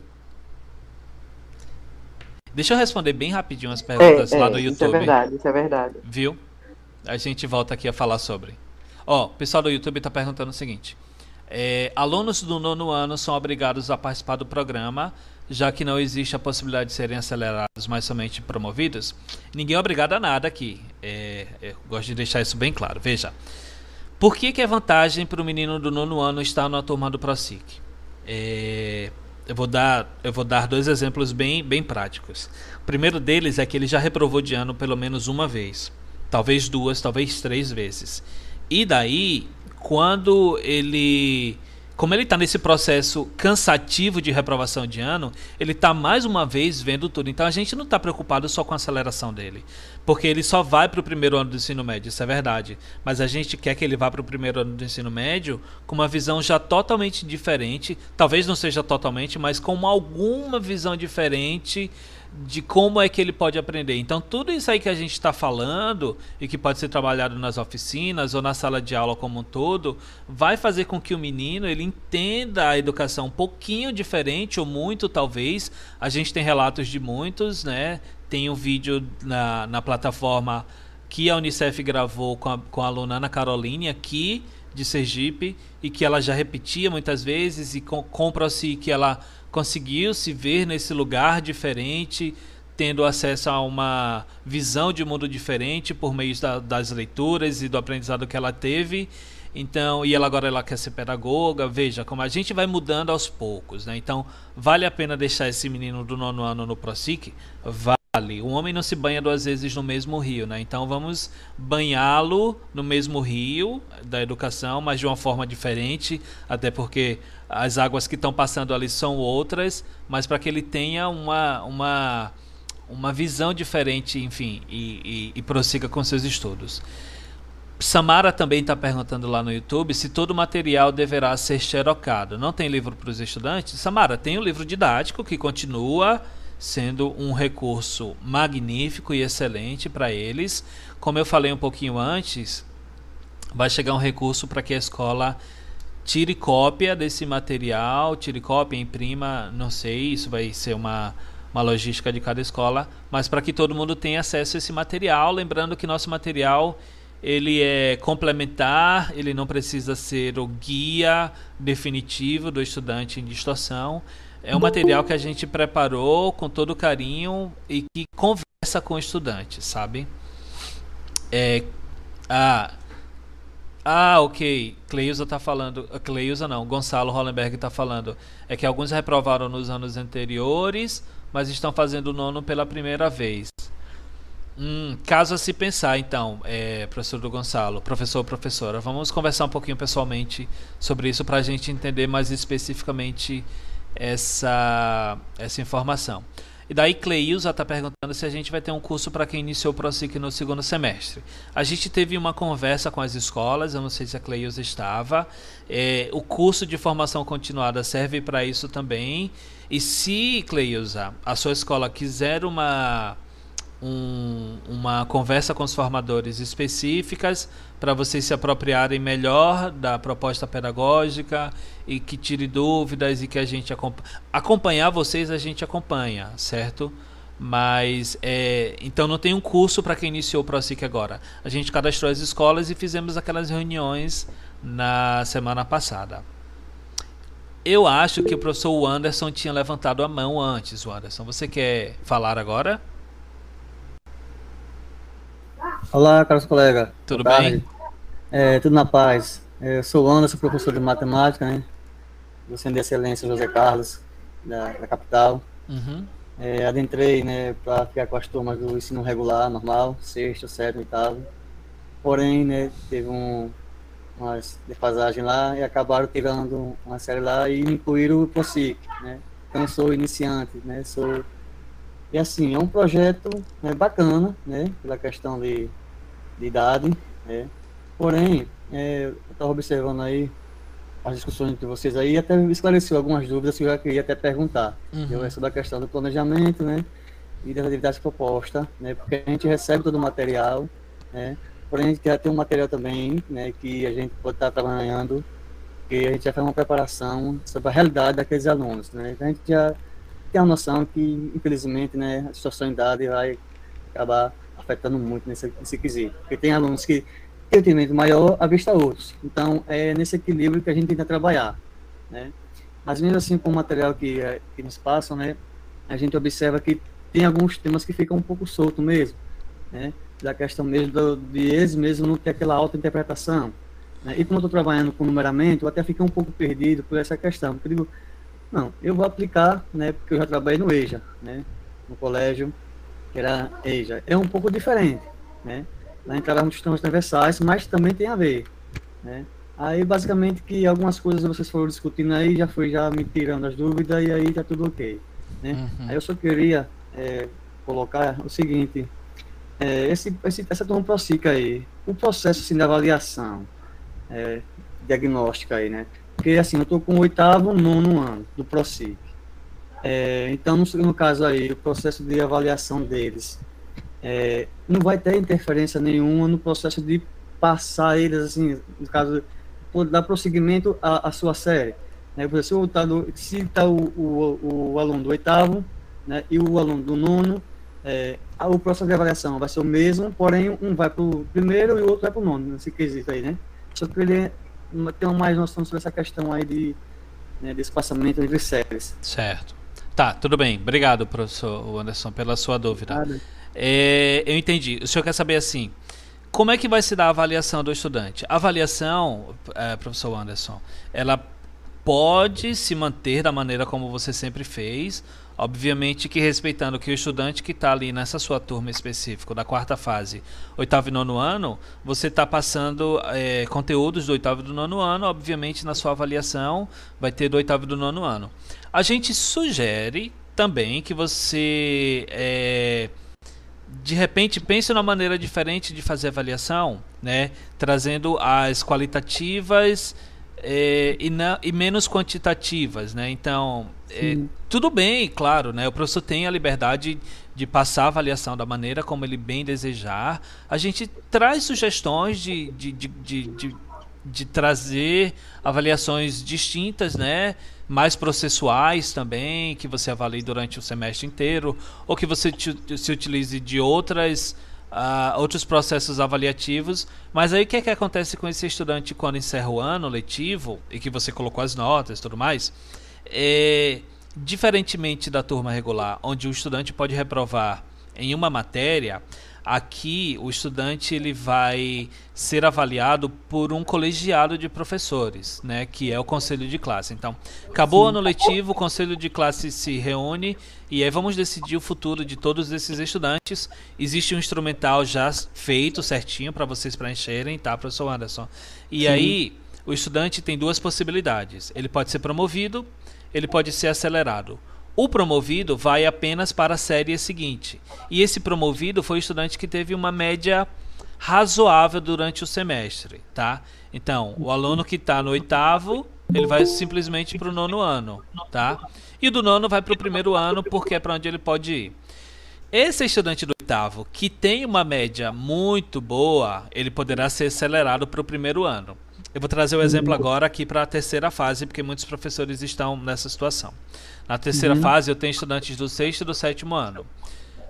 Deixa eu responder bem rapidinho as perguntas é, lá é, do YouTube. Isso é verdade, isso é verdade. Viu? A gente volta aqui a falar sobre. Ó, o pessoal do YouTube está perguntando o seguinte: é, alunos do nono ano são obrigados a participar do programa já que não existe a possibilidade de serem acelerados, mas somente promovidos, ninguém é obrigado a nada aqui. É, eu gosto de deixar isso bem claro. Veja, por que, que é vantagem para o menino do nono ano estar na turma do ProSIC? É, eu, vou dar, eu vou dar dois exemplos bem, bem práticos. O primeiro deles é que ele já reprovou de ano pelo menos uma vez, talvez duas, talvez três vezes. E daí, quando ele como ele está nesse processo cansativo de reprovação de ano, ele está mais uma vez vendo tudo. Então a gente não está preocupado só com a aceleração dele, porque ele só vai para o primeiro ano do ensino médio, isso é verdade. Mas a gente quer que ele vá para o primeiro ano do ensino médio com uma visão já totalmente diferente, talvez não seja totalmente, mas com alguma visão diferente de como é que ele pode aprender. Então, tudo isso aí que a gente está falando e que pode ser trabalhado nas oficinas ou na sala de aula como um todo, vai fazer com que o menino ele entenda a educação um pouquinho diferente ou muito, talvez. A gente tem relatos de muitos, né? Tem um vídeo na, na plataforma que a Unicef gravou com a, com a aluna Ana Caroline aqui de Sergipe e que ela já repetia muitas vezes e com, compra-se que ela conseguiu se ver nesse lugar diferente, tendo acesso a uma visão de mundo diferente por meio da, das leituras e do aprendizado que ela teve. Então, e ela agora ela quer ser pedagoga. Veja como a gente vai mudando aos poucos, né? Então, vale a pena deixar esse menino do nono ano no ProSIC? Vale. O homem não se banha duas vezes no mesmo rio, né? Então, vamos banhá-lo no mesmo rio da educação, mas de uma forma diferente, até porque as águas que estão passando ali são outras, mas para que ele tenha uma, uma, uma visão diferente, enfim, e, e, e prossiga com seus estudos. Samara também está perguntando lá no YouTube se todo o material deverá ser xerocado. Não tem livro para os estudantes? Samara, tem o um livro didático que continua sendo um recurso magnífico e excelente para eles. Como eu falei um pouquinho antes, vai chegar um recurso para que a escola tire cópia desse material, tire cópia, imprima, não sei, isso vai ser uma, uma logística de cada escola, mas para que todo mundo tenha acesso a esse material, lembrando que nosso material ele é complementar, ele não precisa ser o guia definitivo do estudante em distorção. É um material que a gente preparou com todo carinho e que conversa com o estudante, sabe? É, ah, ah, ok. Cleusa está falando. Cleusa não, Gonçalo Hollenberg está falando. É que alguns reprovaram nos anos anteriores, mas estão fazendo o nono pela primeira vez. Hum, caso a se pensar, então, é, professor do Gonçalo, professor professora, vamos conversar um pouquinho pessoalmente sobre isso para a gente entender mais especificamente essa, essa informação. E daí Cleilza está perguntando se a gente vai ter um curso para quem iniciou o ProSIC no segundo semestre. A gente teve uma conversa com as escolas, eu não sei se a Cleilza estava. É, o curso de formação continuada serve para isso também. E se, Cleilza, a sua escola quiser uma um, uma conversa com os formadores específicas para vocês se apropriarem melhor da proposta pedagógica e que tire dúvidas e que a gente acompanhe. acompanhar vocês a gente acompanha, certo? Mas é, então não tem um curso para quem iniciou o ProSIC agora. A gente cadastrou as escolas e fizemos aquelas reuniões na semana passada. Eu acho que o professor Anderson tinha levantado a mão antes, Anderson. Você quer falar agora? Olá, caros colegas. Tudo Boa bem? É, tudo na paz. É, eu sou o Anderson, professor de matemática, né? Do Centro de Excelência José Carlos, da, da capital. Uhum. É, adentrei, né, para ficar com as turmas do ensino regular, normal, sexto, sétimo, oitavo. Porém, né, teve um, umas defasagem lá e acabaram tirando uma série lá e incluíram o POSIC, né? Então, eu sou iniciante, né? Sou e assim, é um projeto né, bacana, né, pela questão de, de idade, né, porém, é, eu estava observando aí as discussões entre vocês aí e até esclareceu algumas dúvidas que eu já queria até perguntar. Uhum. Eu, essa da questão do planejamento, né, e das atividades propostas, né, porque a gente recebe todo o material, né, porém a gente quer ter um material também, né, que a gente pode estar trabalhando, que a gente já faz uma preparação sobre a realidade daqueles alunos, né, a gente já tem a noção que, infelizmente, né, a situação em idade vai acabar afetando muito nesse, nesse quesito. Porque tem alunos que têm um entendimento maior à vista outros. Então, é nesse equilíbrio que a gente tenta trabalhar. Né? Mas mesmo assim, com o material que, é, que nos passam, né, a gente observa que tem alguns temas que ficam um pouco soltos mesmo. Né? Da questão mesmo do, de eles mesmo não ter aquela auto-interpretação. Né? E como eu estou trabalhando com numeramento, eu até fiquei um pouco perdido por essa questão. Porque digo, não, eu vou aplicar, né, porque eu já trabalhei no EJA, né, no colégio, que era EJA. É um pouco diferente, né? Lá entrávamos sistemas transversais, mas também tem a ver, né? Aí, basicamente, que algumas coisas vocês foram discutindo aí, já foi já me tirando as dúvidas e aí tá tudo ok, né? Uhum. Aí eu só queria é, colocar o seguinte, é, esse, esse, essa turma ProSIC aí, o processo assim, de avaliação é, diagnóstica aí, né? Porque, assim, eu estou com o oitavo, nono ano do ProSIC. É, então, no, caso aí, o processo de avaliação deles é, não vai ter interferência nenhuma no processo de passar eles, assim, no caso, dar prosseguimento à, à sua série. Né? Por exemplo, se está o, o, o, aluno do oitavo né, e o aluno do nono, é, o processo de avaliação vai ser o mesmo, porém um vai para o primeiro e o outro vai para o nono, nesse quesito aí, né? Só que ele tenham mais noção sobre essa questão aí de, né, de espaçamento entre séries. Certo. Tá, tudo bem. Obrigado, professor Anderson, pela sua dúvida. É, eu entendi. O senhor quer saber assim, como é que vai se dar a avaliação do estudante? A avaliação, é, professor Anderson, ela pode se manter da maneira como você sempre fez, Obviamente que respeitando que o estudante que está ali nessa sua turma específica, da quarta fase, oitavo e nono ano, você está passando é, conteúdos do oitavo e do nono ano, obviamente na sua avaliação vai ter do oitavo e do nono ano. A gente sugere também que você é, de repente pense numa maneira diferente de fazer avaliação, né? trazendo as qualitativas é, e, na, e, menos quantitativas, né? Então, é, tudo bem, claro, né? O professor tem a liberdade de passar a avaliação da maneira como ele bem desejar. A gente traz sugestões de, de, de, de, de trazer avaliações distintas, né? Mais processuais também, que você avalie durante o semestre inteiro, ou que você se utilize de outras uh, outros processos avaliativos. Mas aí o que é que acontece com esse estudante quando encerra o ano letivo e que você colocou as notas e tudo mais? É, diferentemente da turma regular, onde o estudante pode reprovar em uma matéria, Aqui o estudante ele vai ser avaliado por um colegiado de professores, né, que é o conselho de classe. Então, acabou o ano letivo, o conselho de classe se reúne e aí vamos decidir o futuro de todos esses estudantes. Existe um instrumental já feito certinho para vocês preencherem, tá, professor Anderson? E Sim. aí o estudante tem duas possibilidades. Ele pode ser promovido, ele pode ser acelerado. O promovido vai apenas para a série seguinte. E esse promovido foi o estudante que teve uma média razoável durante o semestre, tá? Então, o aluno que está no oitavo, ele vai simplesmente para o nono ano, tá? E o do nono vai para o primeiro ano, porque é para onde ele pode ir. Esse estudante do oitavo, que tem uma média muito boa, ele poderá ser acelerado para o primeiro ano. Eu vou trazer o exemplo agora aqui para a terceira fase, porque muitos professores estão nessa situação. Na terceira uhum. fase, eu tenho estudantes do sexto e do sétimo ano.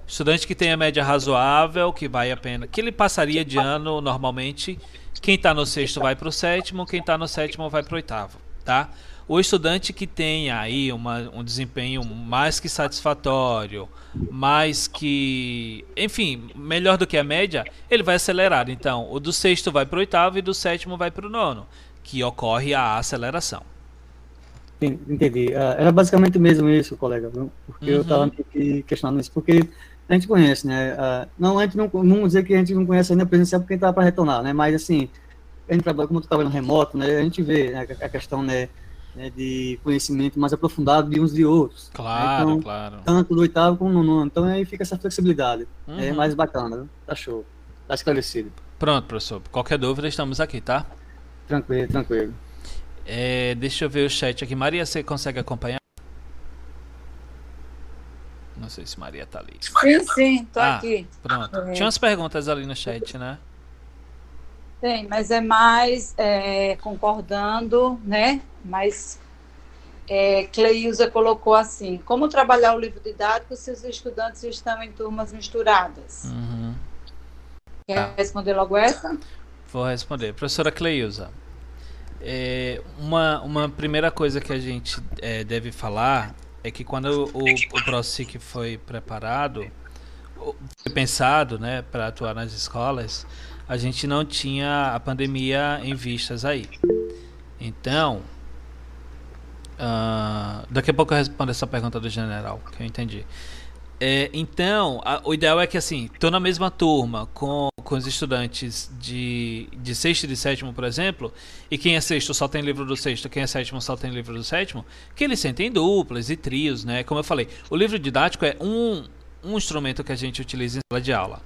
Estudante que tem a média razoável, que vai apenas. que ele passaria de ano normalmente. Quem está no sexto vai para o sétimo, quem está no sétimo vai para o oitavo. Tá? O estudante que tenha aí uma, um desempenho mais que satisfatório, mais que. enfim, melhor do que a média, ele vai acelerar. Então, o do sexto vai para o oitavo e do sétimo vai para o nono, que ocorre a aceleração. Entendi. Uh, era basicamente mesmo isso, colega, porque uhum. eu estava questionando isso, porque a gente conhece, né? Uh, não, a gente não, não dizer que a gente não conhece ainda presencial porque estava para retornar, né? Mas, assim, a gente trabalha, como tu trabalha no remoto, né? A gente vê né, a questão, né? né, de conhecimento mais aprofundado de uns de outros. Claro, então, claro. Tanto do oitavo como no nono. Então aí fica essa flexibilidade. É uhum. É mais bacana, né? Tá show. Tá esclarecido. Pronto, professor. Qualquer dúvida, estamos aqui, tá? Tranquilo, tranquilo. É, deixa eu ver o chat aqui. Maria, você consegue acompanhar? Não sei se Maria tá ali. Sim, sim, tô ah, aqui. Pronto. É. Tinha umas perguntas ali no chat, né? Tem, mas é mais é, concordando, né? Mas é, Cleilza colocou assim: como trabalhar o livro didático se os estudantes estão em turmas misturadas? Uhum. Quer tá. responder logo essa? Vou responder. Professora Cleilza, é, uma, uma primeira coisa que a gente é, deve falar é que quando o, o ProSIC foi preparado, foi pensado né, para atuar nas escolas, a gente não tinha a pandemia em vistas aí. Então, uh, daqui a pouco eu respondo essa pergunta do general, que eu entendi. É, então, a, o ideal é que assim, estou na mesma turma com, com os estudantes de, de sexto e de sétimo, por exemplo, e quem é sexto só tem livro do sexto, quem é sétimo só tem livro do sétimo, que eles sentem duplas e trios, né? Como eu falei, o livro didático é um, um instrumento que a gente utiliza em sala de aula.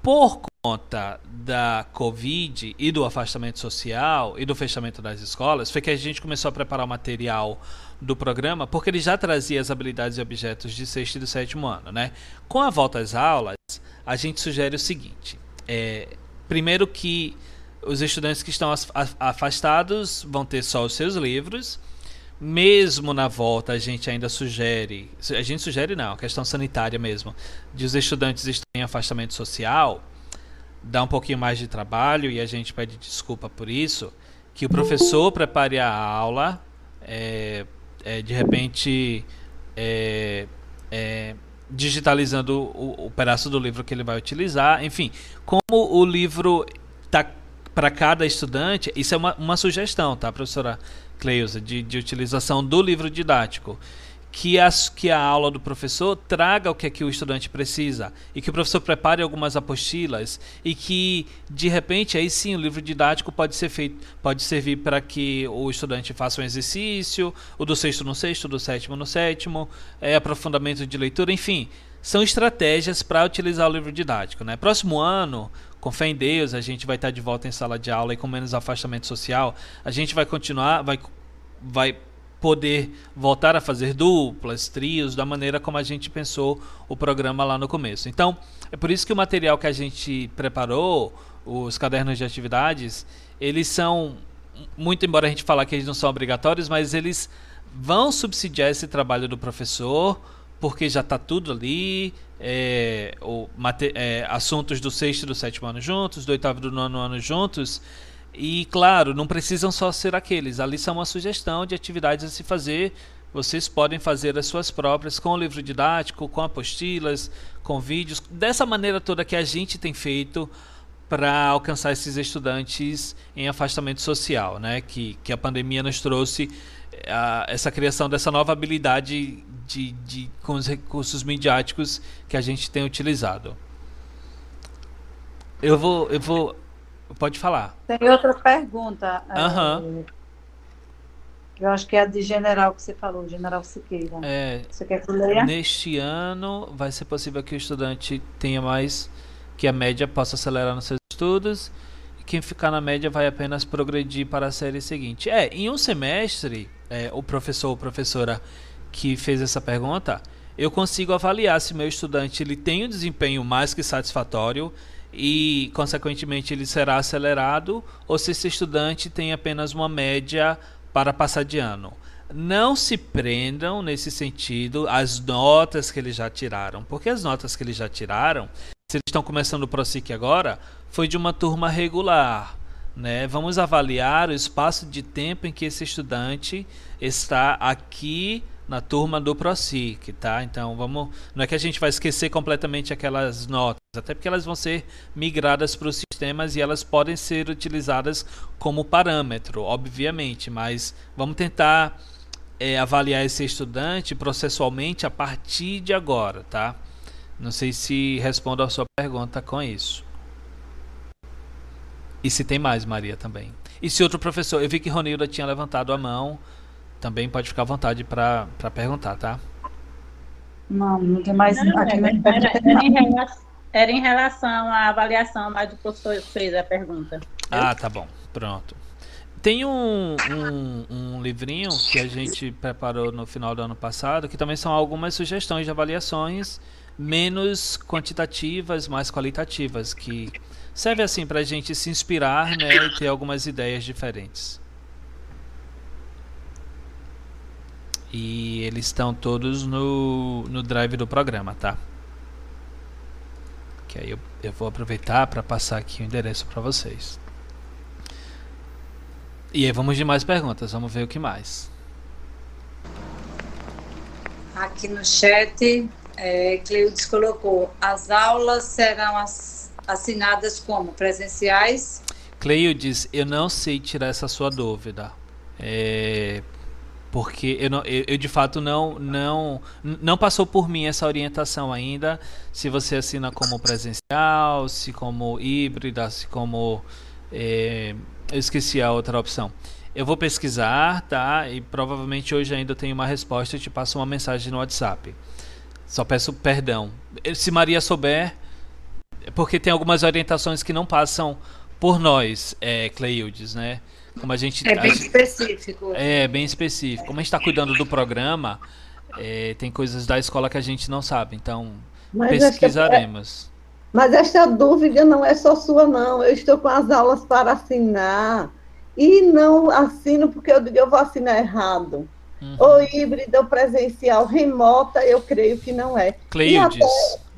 Por conta da Covid e do afastamento social e do fechamento das escolas, foi que a gente começou a preparar o material do programa, porque ele já trazia as habilidades e objetos de sexto e do sétimo ano, né? Com a volta às aulas, a gente sugere o seguinte: é, primeiro que os estudantes que estão afastados vão ter só os seus livros. Mesmo na volta, a gente ainda sugere, a gente sugere não, questão sanitária mesmo, de os estudantes estarem em afastamento social, dá um pouquinho mais de trabalho e a gente pede desculpa por isso, que o professor prepare a aula é, é, de repente é, é, digitalizando o, o, pedaço do livro que ele vai utilizar. Enfim, como o livro está para cada estudante, isso é uma, uma sugestão, tá, professora Cleusa, de, de utilização do livro didático que, as, que a aula do professor traga o que, é que o estudante precisa e que o professor prepare algumas apostilas e que de repente aí sim o livro didático pode ser feito pode servir para que o estudante faça um exercício o do sexto no sexto do sétimo no sétimo é aprofundamento de leitura enfim são estratégias para utilizar o livro didático né? Próximo ano com fé em Deus a gente vai estar de volta em sala de aula e com menos afastamento social a gente vai continuar vai vai poder voltar a fazer duplas, trios, da maneira como a gente pensou o programa lá no começo. Então, é por isso que o material que a gente preparou, os cadernos de atividades, eles são, muito embora a gente falar que eles não são obrigatórios, mas eles vão subsidiar esse trabalho do professor, porque já está tudo ali, é, o, é, assuntos do sexto e do sétimo ano juntos, do oitavo e do nono ano juntos. E claro, não precisam só ser aqueles. Ali são uma sugestão de atividades a se fazer. Vocês podem fazer as suas próprias com o livro didático, com apostilas, com vídeos, dessa maneira toda que a gente tem feito para alcançar esses estudantes em afastamento social, né? Que, que a pandemia nos trouxe a, essa criação dessa nova habilidade de, de, com os recursos midiáticos que a gente tem utilizado. Eu vou, eu vou, pode falar. Tem outra pergunta. Uhum. Eu acho que é a de general que você falou, general Siqueira. É, você quer que eu leia? Neste ano vai ser possível que o estudante tenha mais que a média possa acelerar nos seus estudos e quem ficar na média vai apenas progredir para a série seguinte. É, em um semestre, é, o professor ou professora que fez essa pergunta, eu consigo avaliar se meu estudante ele tem um desempenho mais que satisfatório e, consequentemente, ele será acelerado ou se esse estudante tem apenas uma média para passar de ano. Não se prendam nesse sentido às notas que eles já tiraram, porque as notas que eles já tiraram, se eles estão começando o ProSIC agora, foi de uma turma regular. Né? Vamos avaliar o espaço de tempo em que esse estudante está aqui na turma do ProSIC, tá? Então vamos, não é que a gente vai esquecer completamente aquelas notas, até porque elas vão ser migradas para os sistemas e elas podem ser utilizadas como parâmetro, obviamente, mas vamos tentar é, avaliar esse estudante processualmente a partir de agora, tá? Não sei se respondo a sua pergunta com isso. E se tem mais, Maria, também. E se outro professor, eu vi que Ronilda tinha levantado a mão, também pode ficar à vontade para perguntar, tá? Não, não tem mais. Não, aqui era, era, era, em relação, era, em relação, à avaliação, mas o professor fez a pergunta. Ah, tá bom. Pronto. Tem um, um, um, livrinho que a gente preparou no final do ano passado, que também são algumas sugestões de avaliações menos quantitativas, mais qualitativas, que serve assim para a gente se inspirar né, e ter algumas ideias diferentes. E eles estão todos no, no drive do programa, tá? Que aí eu, eu vou aproveitar para passar aqui o endereço para vocês. E aí vamos de mais perguntas, vamos ver o que mais. Aqui no chat, é, Cleudes colocou, as aulas serão assinadas como presenciais? Cleudes, eu não sei tirar essa sua dúvida. É, porque eu, não, eu, eu, de fato não não não passou por mim essa orientação ainda se você assina como presencial se como híbrida se como é, eu esqueci a outra opção. Eu vou pesquisar tá? E provavelmente hoje ainda tenho uma resposta e te passo uma mensagem no WhatsApp. Só peço perdão. Se Maria souber porque tem algumas orientações que não passam por nós é, Cleildes né como a gente é bem gente, específico. É bem específico. Como a gente está cuidando do programa, é, tem coisas da escola que a gente não sabe. Então mas pesquisaremos. Esta, mas esta dúvida não é só sua, não. Eu estou com as aulas para assinar e não assino porque eu digo eu vou assinar errado. Uhum. Ou híbrido, ou presencial, remota, eu creio que não é. Cleides,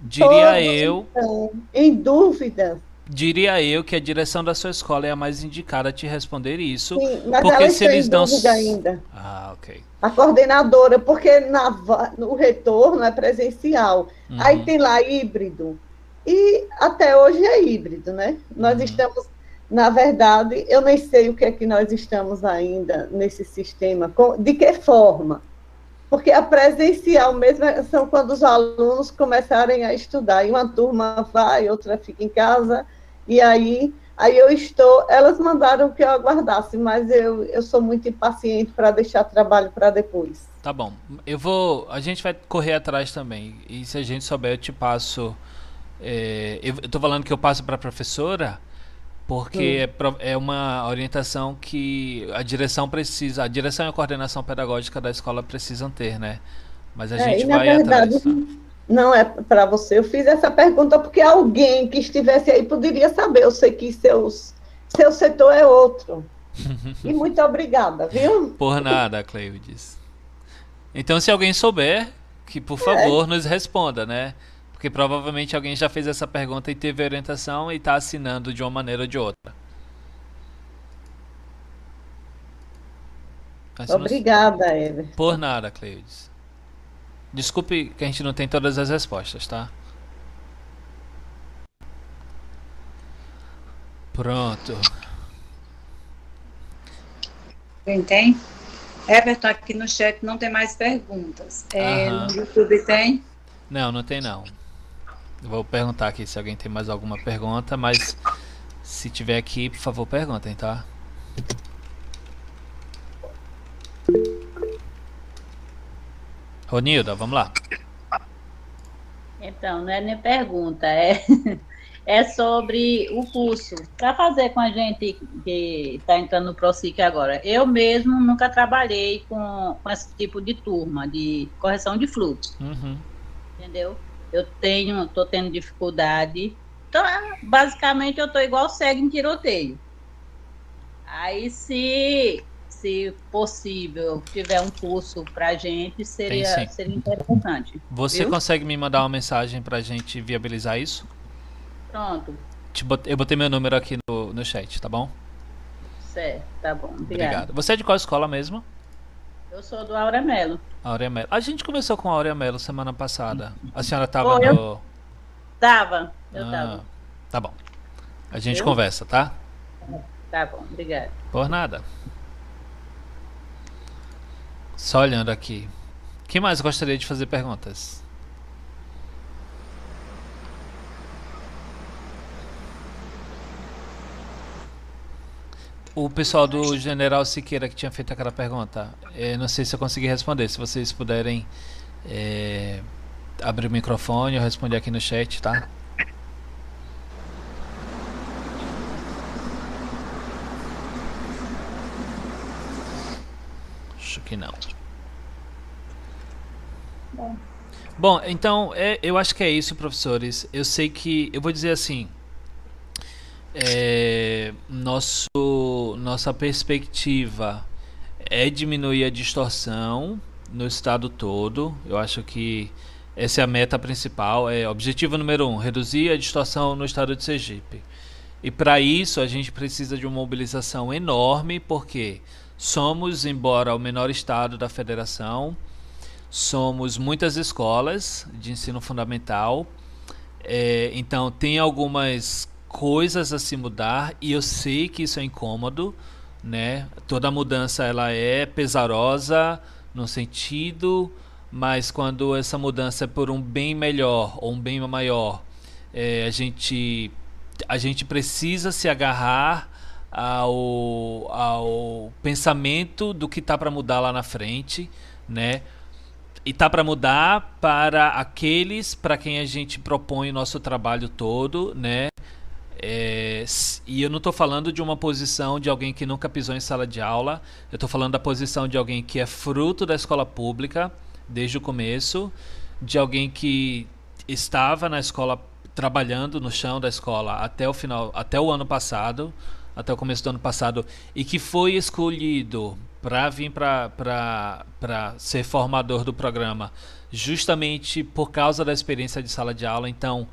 diria eu. Estão em dúvidas Diria eu que a direção da sua escola é a mais indicada a te responder isso. Sim, mas porque ela se eles não ainda. Ah, ok. A coordenadora, porque na, no retorno é presencial. Uhum. Aí tem lá híbrido. E até hoje é híbrido, né? Nós uhum. estamos, na verdade, eu nem sei o que é que nós estamos ainda nesse sistema, de que forma. Porque a presencial mesmo é, são quando os alunos começarem a estudar. E uma turma vai, outra fica em casa e aí, aí eu estou. Elas mandaram que eu aguardasse, mas eu, eu sou muito impaciente para deixar trabalho para depois. Tá bom. Eu vou. A gente vai correr atrás também. E se a gente souber, eu te passo. É, eu estou falando que eu passo para a professora porque é, é, uma orientação que a direção precisa, a direção e a coordenação pedagógica da escola precisam ter, né? Mas a é, gente vai verdade, atrás. Tá? Não é para você. Eu fiz essa pergunta porque alguém que estivesse aí poderia saber. Eu sei que seus, seu setor é outro. e muito obrigada, viu? Por nada, Cleides. Então, se alguém souber, que por favor é. nos responda, né? Porque provavelmente alguém já fez essa pergunta e teve orientação e está assinando de uma maneira ou de outra. Obrigada, Ever. Por nada, Cleides. Desculpe que a gente não tem todas as respostas, tá? Pronto. Quem tem? Everton, aqui no chat não tem mais perguntas. É, no YouTube tem? Não, não tem não. Vou perguntar aqui se alguém tem mais alguma pergunta, mas se tiver aqui, por favor, perguntem, tá? Ronilda, vamos lá. Então, não é nem pergunta, é, é sobre o curso. Para fazer com a gente que está entrando no ProSIC agora. Eu mesmo nunca trabalhei com, com esse tipo de turma, de correção de fluxo. Uhum. Entendeu? Eu tenho, estou tendo dificuldade. Então, basicamente, eu estou igual cego em tiroteio. Aí, se se possível, tiver um curso para gente, seria, seria interessante. Você viu? consegue me mandar uma mensagem para gente viabilizar isso? Pronto. Eu botei meu número aqui no, no chat, tá bom? Certo, tá bom. Obrigado. Você é de qual escola mesmo? Eu sou do Aurea Melo. Aurea Melo. A gente começou com a Aurea Melo semana passada. A senhora estava oh, no. Eu... Tava, eu ah, tava. Tá bom. A gente conversa, tá? Tá bom, obrigado. Por nada. Só olhando aqui. Quem mais gostaria de fazer perguntas? O pessoal do General Siqueira que tinha feito aquela pergunta, eu não sei se eu consegui responder. Se vocês puderem é, abrir o microfone, eu responder aqui no chat, tá? Acho que não. Bom, Bom então é, eu acho que é isso, professores. Eu sei que. Eu vou dizer assim. É, nosso, nossa perspectiva é diminuir a distorção no estado todo. Eu acho que essa é a meta principal. É objetivo número um: reduzir a distorção no estado de Sergipe. E para isso a gente precisa de uma mobilização enorme, porque Somos, embora o menor estado da federação, somos muitas escolas de ensino fundamental. É, então, tem algumas coisas a se mudar e eu sei que isso é incômodo, né? Toda mudança ela é pesarosa no sentido, mas quando essa mudança é por um bem melhor ou um bem maior, é, a gente a gente precisa se agarrar ao, ao pensamento do que tá para mudar lá na frente, né? E tá para mudar para aqueles para quem a gente propõe o nosso trabalho todo, né? É, e eu não estou falando de uma posição de alguém que nunca pisou em sala de aula, eu estou falando da posição de alguém que é fruto da escola pública desde o começo, de alguém que estava na escola trabalhando no chão da escola até o final, até o ano passado, até o começo do ano passado e que foi escolhido para vir para ser formador do programa justamente por causa da experiência de sala de aula. Então,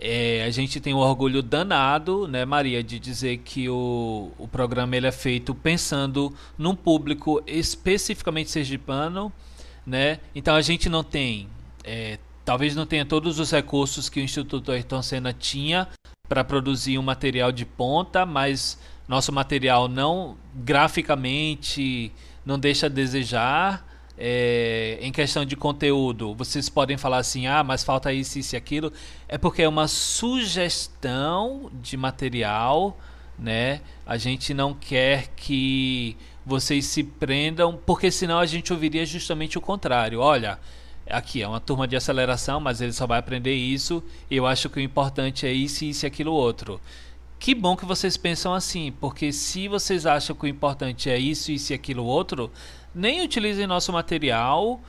é, a gente tem um orgulho danado, né, Maria, de dizer que o, o programa ele é feito pensando num público especificamente sergipano, né? Então a gente não tem, é, talvez não tenha todos os recursos que o Instituto Ayrton Senna tinha para produzir um material de ponta, mas nosso material não graficamente não deixa a desejar. É, em questão de conteúdo, vocês podem falar assim: ah, mas falta isso, isso e aquilo. É porque é uma sugestão de material, né? A gente não quer que vocês se prendam, porque senão a gente ouviria justamente o contrário. Olha, aqui é uma turma de aceleração, mas ele só vai aprender isso. E eu acho que o importante é isso, isso e aquilo outro. Que bom que vocês pensam assim, porque se vocês acham que o importante é isso, isso e aquilo outro, nem utilizem nosso material,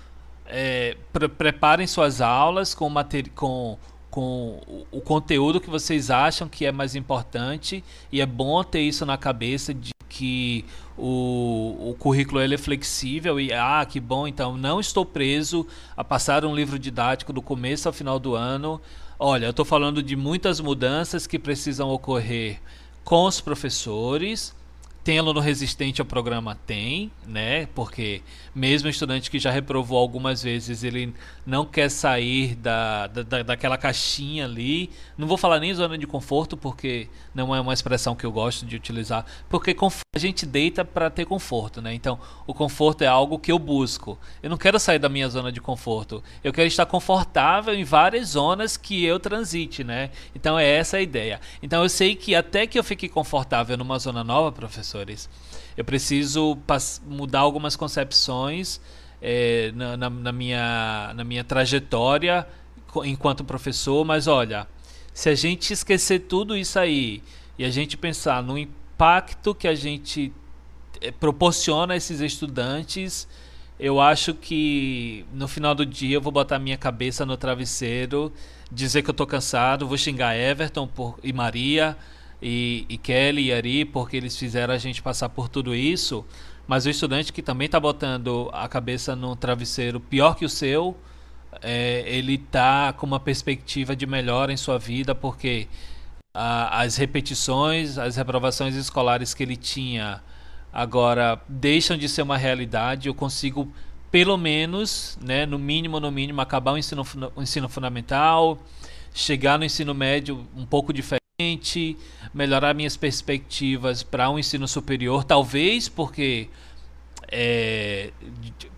é, pre preparem suas aulas com, com com o, conteúdo que vocês acham que é mais importante e é bom ter isso na cabeça de que o, o currículo ele é flexível e ah que bom então não estou preso a passar um livro didático do começo ao final do ano. Olha eu estou falando de muitas mudanças que precisam ocorrer com os professores tem aluno resistente ao programa? Tem, né? Porque mesmo estudante que já reprovou algumas vezes, ele não quer sair da, da, daquela caixinha ali. Não vou falar nem zona de conforto, porque não é uma expressão que eu gosto de utilizar. Porque a gente deita para ter conforto, né? Então, o conforto é algo que eu busco. Eu não quero sair da minha zona de conforto. Eu quero estar confortável em várias zonas que eu transite, né? Então, é essa a ideia. Então, eu sei que até que eu fique confortável numa zona nova, professor professores. Eu preciso mudar algumas concepções é, na, na, na, minha, na minha trajetória enquanto professor, mas olha, se a gente esquecer tudo isso aí e a gente pensar no impacto que a gente é, proporciona a esses estudantes, eu acho que no final do dia eu vou botar minha cabeça no travesseiro, dizer que eu tô cansado, vou xingar Everton por, e Maria e, e Kelly e Ari, porque eles fizeram a gente passar por tudo isso, mas o estudante que também está botando a cabeça no travesseiro pior que o seu, é, ele está com uma perspectiva de melhora em sua vida, porque a, as repetições, as reprovações escolares que ele tinha agora deixam de ser uma realidade. Eu consigo, pelo menos, né, no mínimo, no mínimo, acabar o ensino, o ensino fundamental, chegar no ensino médio um pouco diferente melhorar minhas perspectivas para um ensino superior, talvez porque é,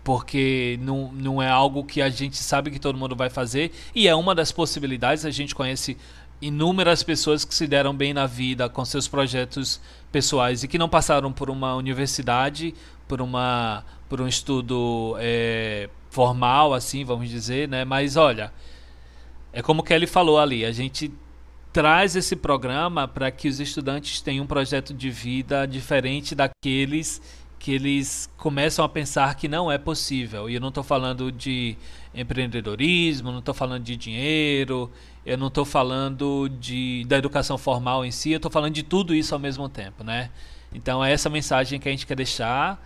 porque não, não é algo que a gente sabe que todo mundo vai fazer e é uma das possibilidades. A gente conhece inúmeras pessoas que se deram bem na vida com seus projetos pessoais e que não passaram por uma universidade, por uma por um estudo é, formal, assim, vamos dizer, né? Mas olha, é como Kelly falou ali, a gente traz esse programa para que os estudantes tenham um projeto de vida diferente daqueles que eles começam a pensar que não é possível. E eu não estou falando de empreendedorismo, não estou falando de dinheiro, eu não estou falando de, da educação formal em si, eu estou falando de tudo isso ao mesmo tempo, né? Então é essa mensagem que a gente quer deixar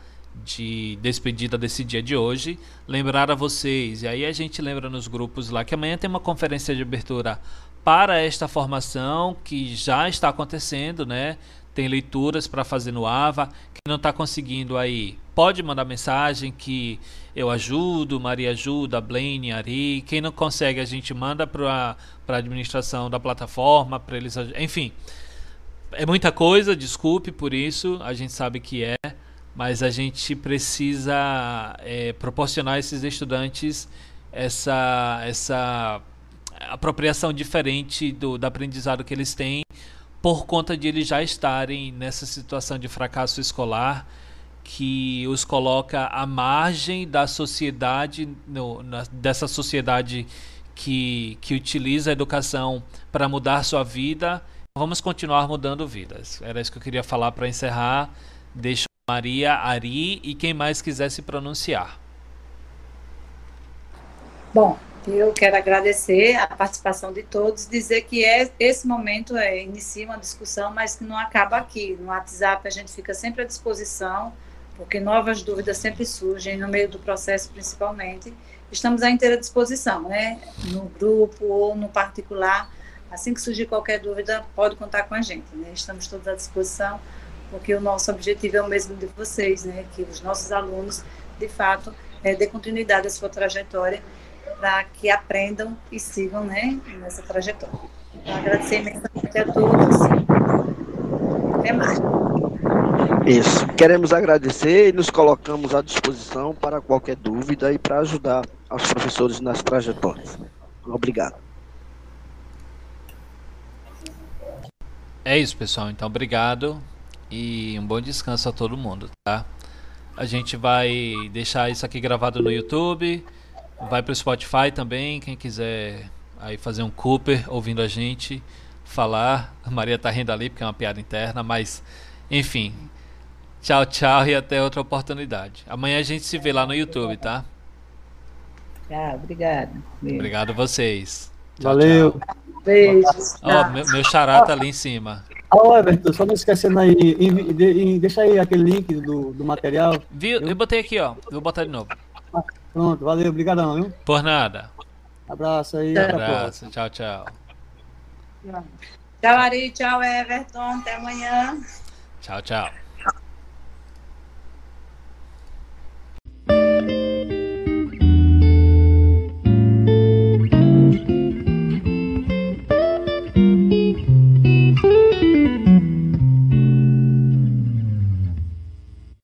de despedida desse dia de hoje, lembrar a vocês, e aí a gente lembra nos grupos lá que amanhã tem uma conferência de abertura para esta formação que já está acontecendo, né? Tem leituras para fazer no AVA. Quem não está conseguindo aí, pode mandar mensagem que eu ajudo, Maria ajuda, Blaine, Ari. Quem não consegue, a gente manda para a administração da plataforma, para eles. Enfim, é muita coisa, desculpe por isso, a gente sabe que é, mas a gente precisa é, proporcionar a esses estudantes essa, essa apropriação diferente do, do aprendizado que eles têm por conta de eles já estarem nessa situação de fracasso escolar que os coloca à margem da sociedade, no, na, dessa sociedade que, que utiliza a educação para mudar sua vida. Vamos continuar mudando vidas. Era isso que eu queria falar para encerrar. Deixo Maria, Ari e quem mais quiser se pronunciar. Bom, eu quero agradecer a participação de todos, dizer que é, esse momento é, inicia uma discussão, mas que não acaba aqui. No WhatsApp a gente fica sempre à disposição, porque novas dúvidas sempre surgem, no meio do processo principalmente. Estamos à inteira disposição, né? No grupo ou no particular. Assim que surgir qualquer dúvida, pode contar com a gente, né? Estamos todos à disposição, porque o nosso objetivo é o mesmo de vocês, né? Que os nossos alunos, de fato, é, dê continuidade à sua trajetória para que aprendam e sigam né, nessa trajetória. Então, agradecer imensamente a todos. Até mais. Isso. Queremos agradecer e nos colocamos à disposição para qualquer dúvida e para ajudar os professores nas trajetórias. Obrigado. É isso, pessoal. Então, obrigado e um bom descanso a todo mundo, tá? A gente vai deixar isso aqui gravado no YouTube. Vai pro Spotify também, quem quiser aí fazer um Cooper ouvindo a gente falar. A Maria tá rindo ali porque é uma piada interna, mas enfim. Tchau, tchau e até outra oportunidade. Amanhã a gente se vê lá no YouTube, tá? Tchau, obrigado. Obrigado a vocês. Valeu. tchau. Beijos. Ó, meu, meu xará tá ali em cima. Ó, Everton, só não esquecendo aí, envi- de- em- deixa aí aquele link do, do material. Viu? Eu botei aqui, ó. Vou botar de novo. Pronto, valeu, obrigadão, viu? Por nada. Abraço aí. Abraço. Tchau, tchau. Tchau, Ari. Tchau, Everton. Até amanhã. Tchau, tchau.